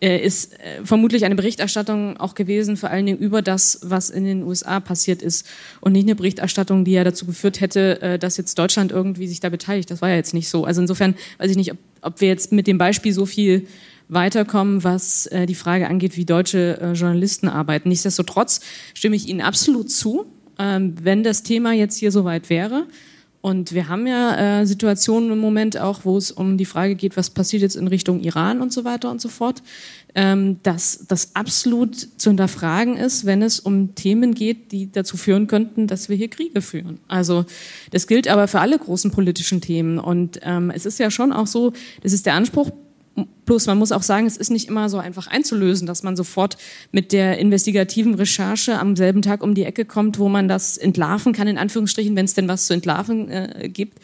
äh, ist äh, vermutlich eine Berichterstattung auch gewesen, vor allen Dingen über das, was in den USA passiert ist und nicht eine Berichterstattung, die ja dazu geführt hätte, äh, dass jetzt Deutschland irgendwie sich da beteiligt. Das war ja jetzt nicht so. Also insofern weiß ich nicht, ob, ob wir jetzt mit dem Beispiel so viel weiterkommen, was äh, die Frage angeht, wie deutsche äh, Journalisten arbeiten. Nichtsdestotrotz stimme ich Ihnen absolut zu, ähm, wenn das Thema jetzt hier soweit wäre. Und wir haben ja äh, Situationen im Moment auch, wo es um die Frage geht, was passiert jetzt in Richtung Iran und so weiter und so fort, ähm, dass das absolut zu hinterfragen ist, wenn es um Themen geht, die dazu führen könnten, dass wir hier Kriege führen. Also das gilt aber für alle großen politischen Themen. Und ähm, es ist ja schon auch so, das ist der Anspruch Plus man muss auch sagen, es ist nicht immer so einfach einzulösen, dass man sofort mit der investigativen Recherche am selben Tag um die Ecke kommt, wo man das entlarven kann, in Anführungsstrichen, wenn es denn was zu entlarven äh, gibt.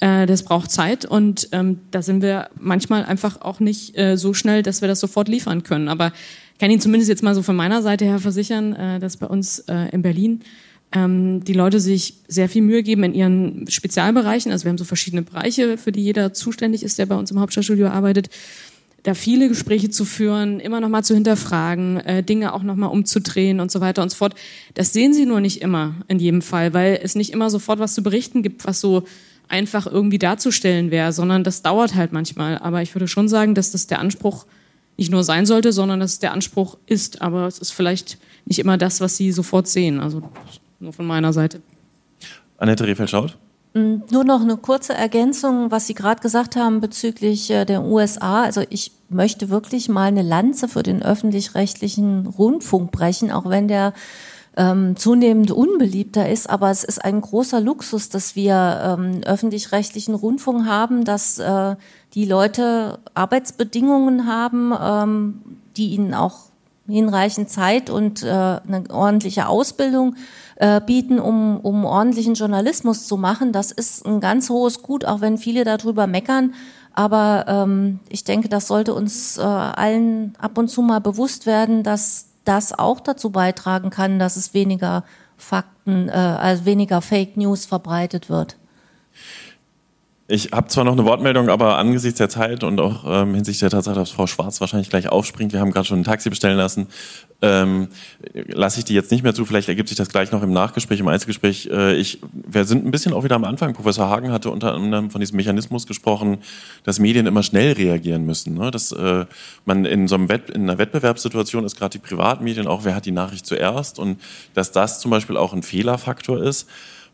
Äh, das braucht Zeit und ähm, da sind wir manchmal einfach auch nicht äh, so schnell, dass wir das sofort liefern können. Aber ich kann Ihnen zumindest jetzt mal so von meiner Seite her versichern, äh, dass bei uns äh, in Berlin ähm, die Leute sich sehr viel Mühe geben in ihren Spezialbereichen. Also wir haben so verschiedene Bereiche, für die jeder zuständig ist, der bei uns im Hauptstadtstudio arbeitet. Da viele Gespräche zu führen, immer noch mal zu hinterfragen, äh, Dinge auch noch mal umzudrehen und so weiter und so fort. Das sehen Sie nur nicht immer in jedem Fall, weil es nicht immer sofort was zu berichten gibt, was so einfach irgendwie darzustellen wäre, sondern das dauert halt manchmal. Aber ich würde schon sagen, dass das der Anspruch nicht nur sein sollte, sondern dass es der Anspruch ist. Aber es ist vielleicht nicht immer das, was Sie sofort sehen. Also nur von meiner Seite. Annette Rehfeld-Schaut? Mm, nur noch eine kurze Ergänzung, was Sie gerade gesagt haben bezüglich äh, der USA. Also ich möchte wirklich mal eine Lanze für den öffentlich-rechtlichen Rundfunk brechen, auch wenn der ähm, zunehmend unbeliebter ist. Aber es ist ein großer Luxus, dass wir ähm, öffentlich-rechtlichen Rundfunk haben, dass äh, die Leute Arbeitsbedingungen haben, ähm, die ihnen auch hinreichend Zeit und äh, eine ordentliche Ausbildung äh, bieten, um, um ordentlichen Journalismus zu machen. Das ist ein ganz hohes Gut, auch wenn viele darüber meckern. Aber ähm, ich denke, das sollte uns äh, allen ab und zu mal bewusst werden, dass das auch dazu beitragen kann, dass es weniger Fakten, äh, also weniger Fake News verbreitet wird. Ich habe zwar noch eine Wortmeldung, aber angesichts der Zeit und auch ähm, hinsichtlich der Tatsache, dass Frau Schwarz wahrscheinlich gleich aufspringt, wir haben gerade schon ein Taxi bestellen lassen, ähm, lasse ich die jetzt nicht mehr zu. Vielleicht ergibt sich das gleich noch im Nachgespräch, im Einzelgespräch. Äh, ich, wir sind ein bisschen auch wieder am Anfang. Professor Hagen hatte unter anderem von diesem Mechanismus gesprochen, dass Medien immer schnell reagieren müssen. Ne? Dass äh, man in so einem Wett, in einer Wettbewerbssituation ist gerade die Privatmedien auch, wer hat die Nachricht zuerst und dass das zum Beispiel auch ein Fehlerfaktor ist.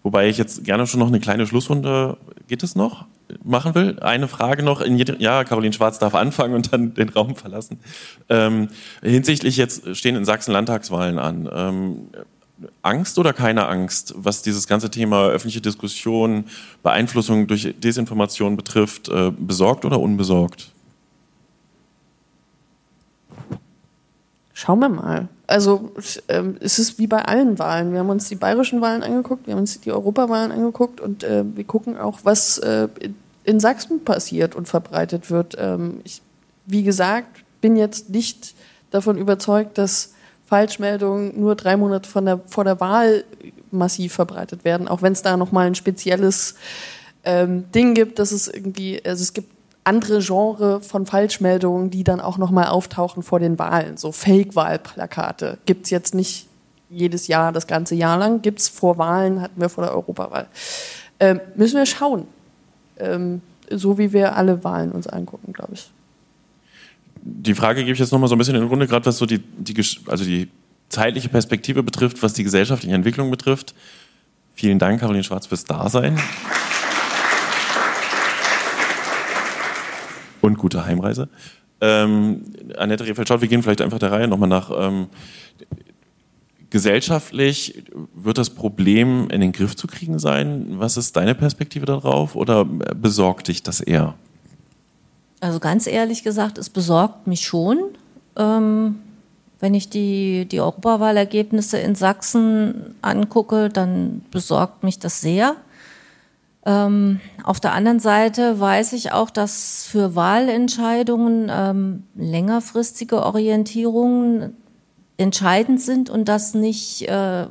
Wobei ich jetzt gerne schon noch eine kleine Schlussrunde, geht es noch, machen will. Eine Frage noch, in jede, ja, Caroline Schwarz darf anfangen und dann den Raum verlassen. Ähm, hinsichtlich jetzt stehen in Sachsen Landtagswahlen an. Ähm, Angst oder keine Angst, was dieses ganze Thema öffentliche Diskussion, Beeinflussung durch Desinformation betrifft, äh, besorgt oder unbesorgt? Schauen wir mal. Also ähm, es ist wie bei allen Wahlen. Wir haben uns die bayerischen Wahlen angeguckt, wir haben uns die Europawahlen angeguckt und äh, wir gucken auch, was äh, in Sachsen passiert und verbreitet wird. Ähm, ich, wie gesagt, bin jetzt nicht davon überzeugt, dass Falschmeldungen nur drei Monate der, vor der Wahl massiv verbreitet werden, auch wenn es da nochmal ein spezielles ähm, Ding gibt, dass es irgendwie, also es gibt andere Genre von Falschmeldungen, die dann auch nochmal auftauchen vor den Wahlen. So Fake-Wahlplakate gibt es jetzt nicht jedes Jahr, das ganze Jahr lang. Gibt es vor Wahlen, hatten wir vor der Europawahl. Ähm, müssen wir schauen. Ähm, so wie wir alle Wahlen uns angucken, glaube ich. Die Frage gebe ich jetzt nochmal so ein bisschen in die Runde, gerade was so die, die, also die zeitliche Perspektive betrifft, was die gesellschaftliche Entwicklung betrifft. Vielen Dank, Caroline Schwarz, fürs Dasein. Und gute Heimreise. Ähm, Annette Rehfeld-Schott, wir gehen vielleicht einfach der Reihe nochmal nach. Ähm, gesellschaftlich wird das Problem in den Griff zu kriegen sein? Was ist deine Perspektive darauf oder besorgt dich das eher? Also ganz ehrlich gesagt, es besorgt mich schon. Ähm, wenn ich die, die Europawahlergebnisse in Sachsen angucke, dann besorgt mich das sehr. Ähm, auf der anderen Seite weiß ich auch, dass für Wahlentscheidungen ähm, längerfristige Orientierungen entscheidend sind und dass nicht äh,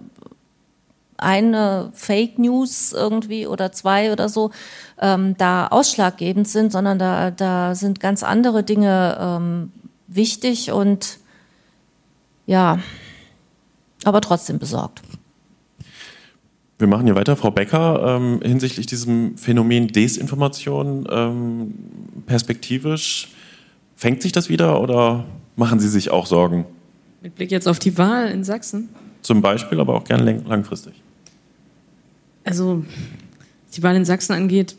eine Fake News irgendwie oder zwei oder so ähm, da ausschlaggebend sind, sondern da, da sind ganz andere Dinge ähm, wichtig und ja, aber trotzdem besorgt. Wir machen hier weiter. Frau Becker, ähm, hinsichtlich diesem Phänomen Desinformation ähm, perspektivisch, fängt sich das wieder oder machen Sie sich auch Sorgen? Mit Blick jetzt auf die Wahl in Sachsen? Zum Beispiel, aber auch gerne langfristig. Also, was die Wahl in Sachsen angeht,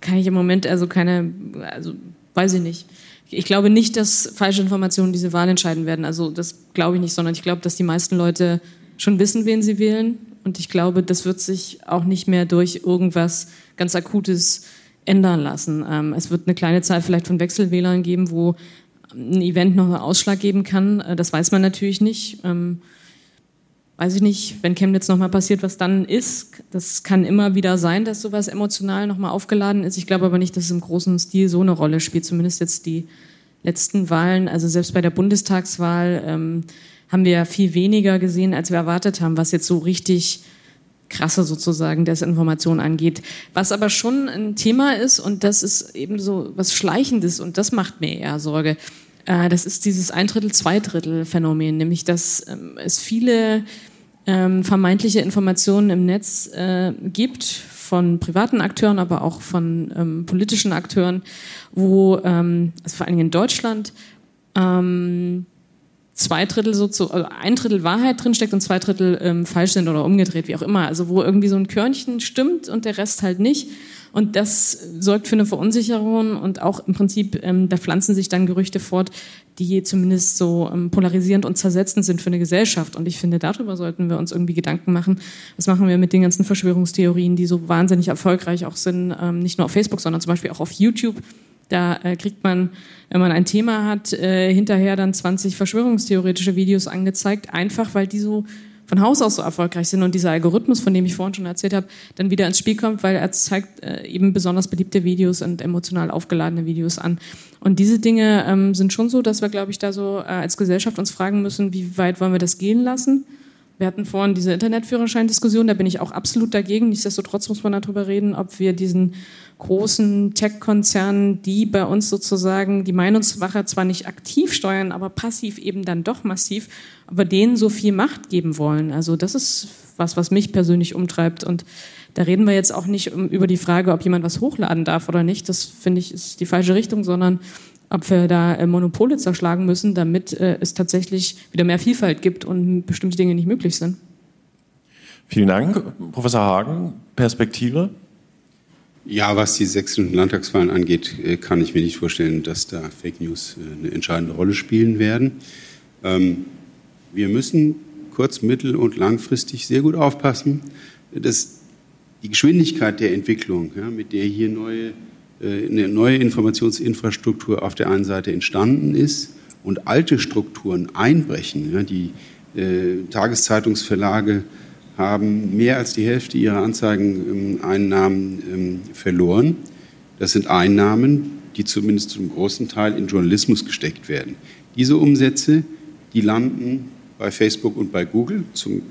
kann ich im Moment also keine, also weiß ich nicht. Ich glaube nicht, dass falsche Informationen diese Wahl entscheiden werden. Also das glaube ich nicht, sondern ich glaube, dass die meisten Leute schon wissen, wen sie wählen. Und ich glaube, das wird sich auch nicht mehr durch irgendwas ganz Akutes ändern lassen. Ähm, es wird eine kleine Zahl vielleicht von Wechselwählern geben, wo ein Event noch einen Ausschlag geben kann. Äh, das weiß man natürlich nicht. Ähm, weiß ich nicht, wenn Chemnitz nochmal passiert, was dann ist. Das kann immer wieder sein, dass sowas emotional nochmal aufgeladen ist. Ich glaube aber nicht, dass es im großen Stil so eine Rolle spielt. Zumindest jetzt die letzten Wahlen, also selbst bei der Bundestagswahl ähm, haben wir ja viel weniger gesehen, als wir erwartet haben, was jetzt so richtig krasse sozusagen Desinformation angeht. Was aber schon ein Thema ist und das ist eben so was Schleichendes und das macht mir eher Sorge. Äh, das ist dieses Ein-Drittel-Zwei-Drittel-Phänomen, nämlich dass ähm, es viele ähm, vermeintliche Informationen im Netz äh, gibt von privaten Akteuren, aber auch von ähm, politischen Akteuren, wo, also vor allem in Deutschland, zwei Drittel so zu, also ein Drittel Wahrheit drinsteckt und zwei Drittel ähm, falsch sind oder umgedreht, wie auch immer. Also wo irgendwie so ein Körnchen stimmt und der Rest halt nicht. Und das sorgt für eine Verunsicherung und auch im Prinzip, ähm, da pflanzen sich dann Gerüchte fort, die zumindest so ähm, polarisierend und zersetzend sind für eine Gesellschaft. Und ich finde, darüber sollten wir uns irgendwie Gedanken machen. Was machen wir mit den ganzen Verschwörungstheorien, die so wahnsinnig erfolgreich auch sind, ähm, nicht nur auf Facebook, sondern zum Beispiel auch auf YouTube. Da äh, kriegt man, wenn man ein Thema hat, äh, hinterher dann 20 verschwörungstheoretische Videos angezeigt, einfach weil die so von Haus aus so erfolgreich sind und dieser Algorithmus, von dem ich vorhin schon erzählt habe, dann wieder ins Spiel kommt, weil er zeigt äh, eben besonders beliebte Videos und emotional aufgeladene Videos an. Und diese Dinge ähm, sind schon so, dass wir, glaube ich, da so äh, als Gesellschaft uns fragen müssen, wie weit wollen wir das gehen lassen? Wir hatten vorhin diese Internetführerschein-Diskussion, da bin ich auch absolut dagegen. Nichtsdestotrotz muss man darüber reden, ob wir diesen großen Tech-Konzernen, die bei uns sozusagen die Meinungsmache zwar nicht aktiv steuern, aber passiv eben dann doch massiv, aber denen so viel Macht geben wollen. Also das ist was, was mich persönlich umtreibt. Und da reden wir jetzt auch nicht über die Frage, ob jemand was hochladen darf oder nicht. Das finde ich ist die falsche Richtung, sondern ob wir da äh, Monopole zerschlagen müssen, damit äh, es tatsächlich wieder mehr Vielfalt gibt und bestimmte Dinge nicht möglich sind. Vielen Dank. Professor Hagen, Perspektive? Ja, was die sächsischen Landtagswahlen angeht, äh, kann ich mir nicht vorstellen, dass da Fake News eine entscheidende Rolle spielen werden. Ähm, wir müssen kurz-, mittel- und langfristig sehr gut aufpassen, dass die Geschwindigkeit der Entwicklung, mit der hier neue, eine neue Informationsinfrastruktur auf der einen Seite entstanden ist und alte Strukturen einbrechen, die äh, Tageszeitungsverlage haben mehr als die Hälfte ihrer Anzeigeneinnahmen ähm, verloren. Das sind Einnahmen, die zumindest zum großen Teil in Journalismus gesteckt werden. Diese Umsätze, die landen bei Facebook und bei Google zum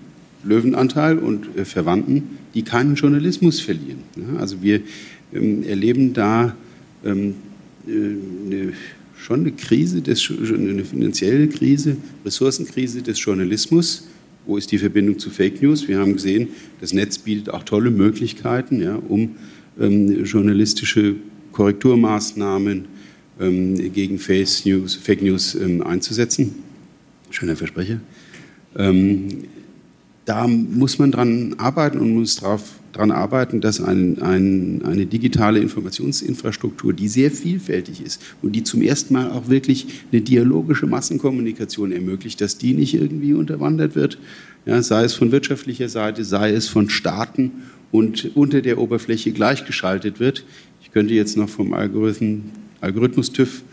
Löwenanteil und äh, Verwandten, die keinen Journalismus verlieren. Also wir ähm, erleben da ähm, äh, eine, schon eine Krise, des, eine finanzielle Krise, Ressourcenkrise des Journalismus. Wo ist die Verbindung zu Fake News? Wir haben gesehen, das Netz bietet auch tolle Möglichkeiten, ja, um ähm, journalistische Korrekturmaßnahmen ähm, gegen Fake News, Fake News ähm, einzusetzen schöner Versprecher. Ähm, da muss man dran arbeiten und muss daran arbeiten, dass ein, ein, eine digitale Informationsinfrastruktur, die sehr vielfältig ist und die zum ersten Mal auch wirklich eine dialogische Massenkommunikation ermöglicht, dass die nicht irgendwie unterwandert wird, ja, sei es von wirtschaftlicher Seite, sei es von Staaten und unter der Oberfläche gleichgeschaltet wird. Ich könnte jetzt noch vom Algorithmen, Algorithmus TÜV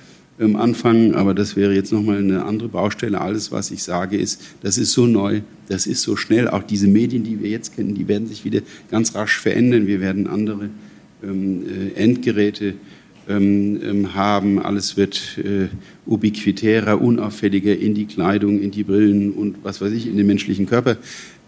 ähm, anfangen, aber das wäre jetzt nochmal eine andere Baustelle. Alles, was ich sage, ist, das ist so neu, das ist so schnell. Auch diese Medien, die wir jetzt kennen, die werden sich wieder ganz rasch verändern. Wir werden andere ähm, äh, Endgeräte ähm, ähm, haben. Alles wird äh, ubiquitärer, unauffälliger in die Kleidung, in die Brillen und was weiß ich, in den menschlichen Körper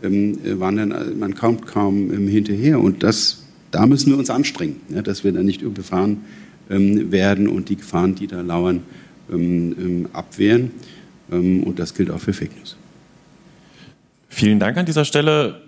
ähm, äh, wandern. Man kommt kaum ähm, hinterher. Und das, da müssen wir uns anstrengen, ja, dass wir da nicht überfahren ähm, werden und die Gefahren, die da lauern, ähm, ähm, abwehren. und das gilt auch für Fake News. Vielen Dank an dieser Stelle.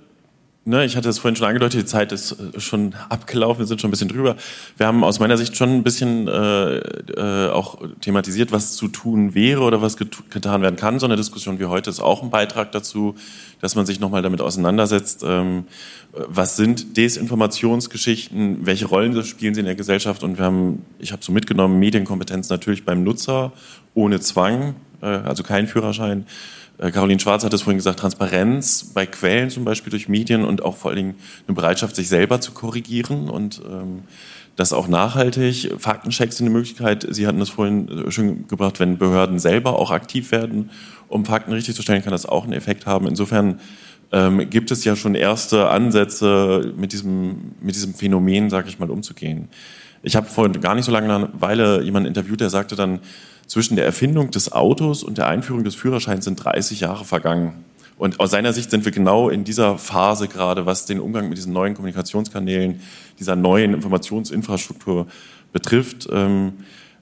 Ne, ich hatte es vorhin schon angedeutet, die Zeit ist äh, schon abgelaufen, wir sind schon ein bisschen drüber. Wir haben aus meiner Sicht schon ein bisschen äh, äh, auch thematisiert, was zu tun wäre oder was get getan werden kann. So eine Diskussion wie heute ist auch ein Beitrag dazu, dass man sich nochmal damit auseinandersetzt, ähm, was sind Desinformationsgeschichten, welche Rollen spielen sie in der Gesellschaft und wir haben, ich habe so mitgenommen, Medienkompetenz natürlich beim Nutzer, ohne Zwang, äh, also kein Führerschein Caroline Schwarz hat es vorhin gesagt, Transparenz bei Quellen zum Beispiel durch Medien und auch vor allen Dingen eine Bereitschaft, sich selber zu korrigieren und ähm, das auch nachhaltig. Faktenchecks sind eine Möglichkeit. Sie hatten das vorhin äh, schon gebracht, wenn Behörden selber auch aktiv werden, um Fakten richtig zu stellen, kann das auch einen Effekt haben. Insofern ähm, gibt es ja schon erste Ansätze, mit diesem, mit diesem Phänomen, sage ich mal, umzugehen. Ich habe vor gar nicht so lange eine Weile jemanden interviewt, der sagte dann, zwischen der Erfindung des Autos und der Einführung des Führerscheins sind 30 Jahre vergangen. Und aus seiner Sicht sind wir genau in dieser Phase gerade, was den Umgang mit diesen neuen Kommunikationskanälen, dieser neuen Informationsinfrastruktur betrifft. Ähm,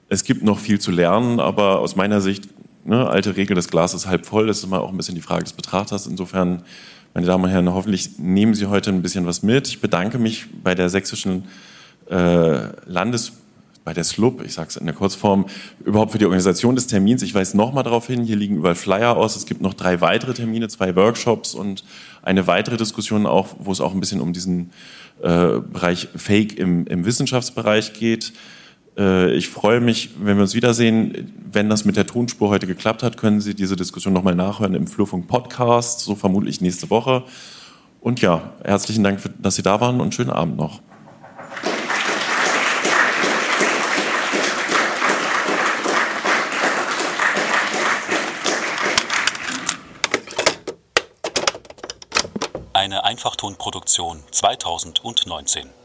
es gibt noch viel zu lernen, aber aus meiner Sicht, ne, alte Regel, das Glas ist halb voll, das ist immer auch ein bisschen die Frage des Betrachters. Insofern, meine Damen und Herren, hoffentlich nehmen Sie heute ein bisschen was mit. Ich bedanke mich bei der sächsischen äh, Landes bei der SLUB, ich sage es in der Kurzform, überhaupt für die Organisation des Termins. Ich weise nochmal darauf hin, hier liegen überall Flyer aus. Es gibt noch drei weitere Termine, zwei Workshops und eine weitere Diskussion auch, wo es auch ein bisschen um diesen äh, Bereich Fake im, im Wissenschaftsbereich geht. Äh, ich freue mich, wenn wir uns wiedersehen. Wenn das mit der Tonspur heute geklappt hat, können Sie diese Diskussion nochmal nachhören im Flurfunk Podcast, so vermutlich nächste Woche. Und ja, herzlichen Dank, dass Sie da waren und schönen Abend noch. Eine Einfachtonproduktion 2019.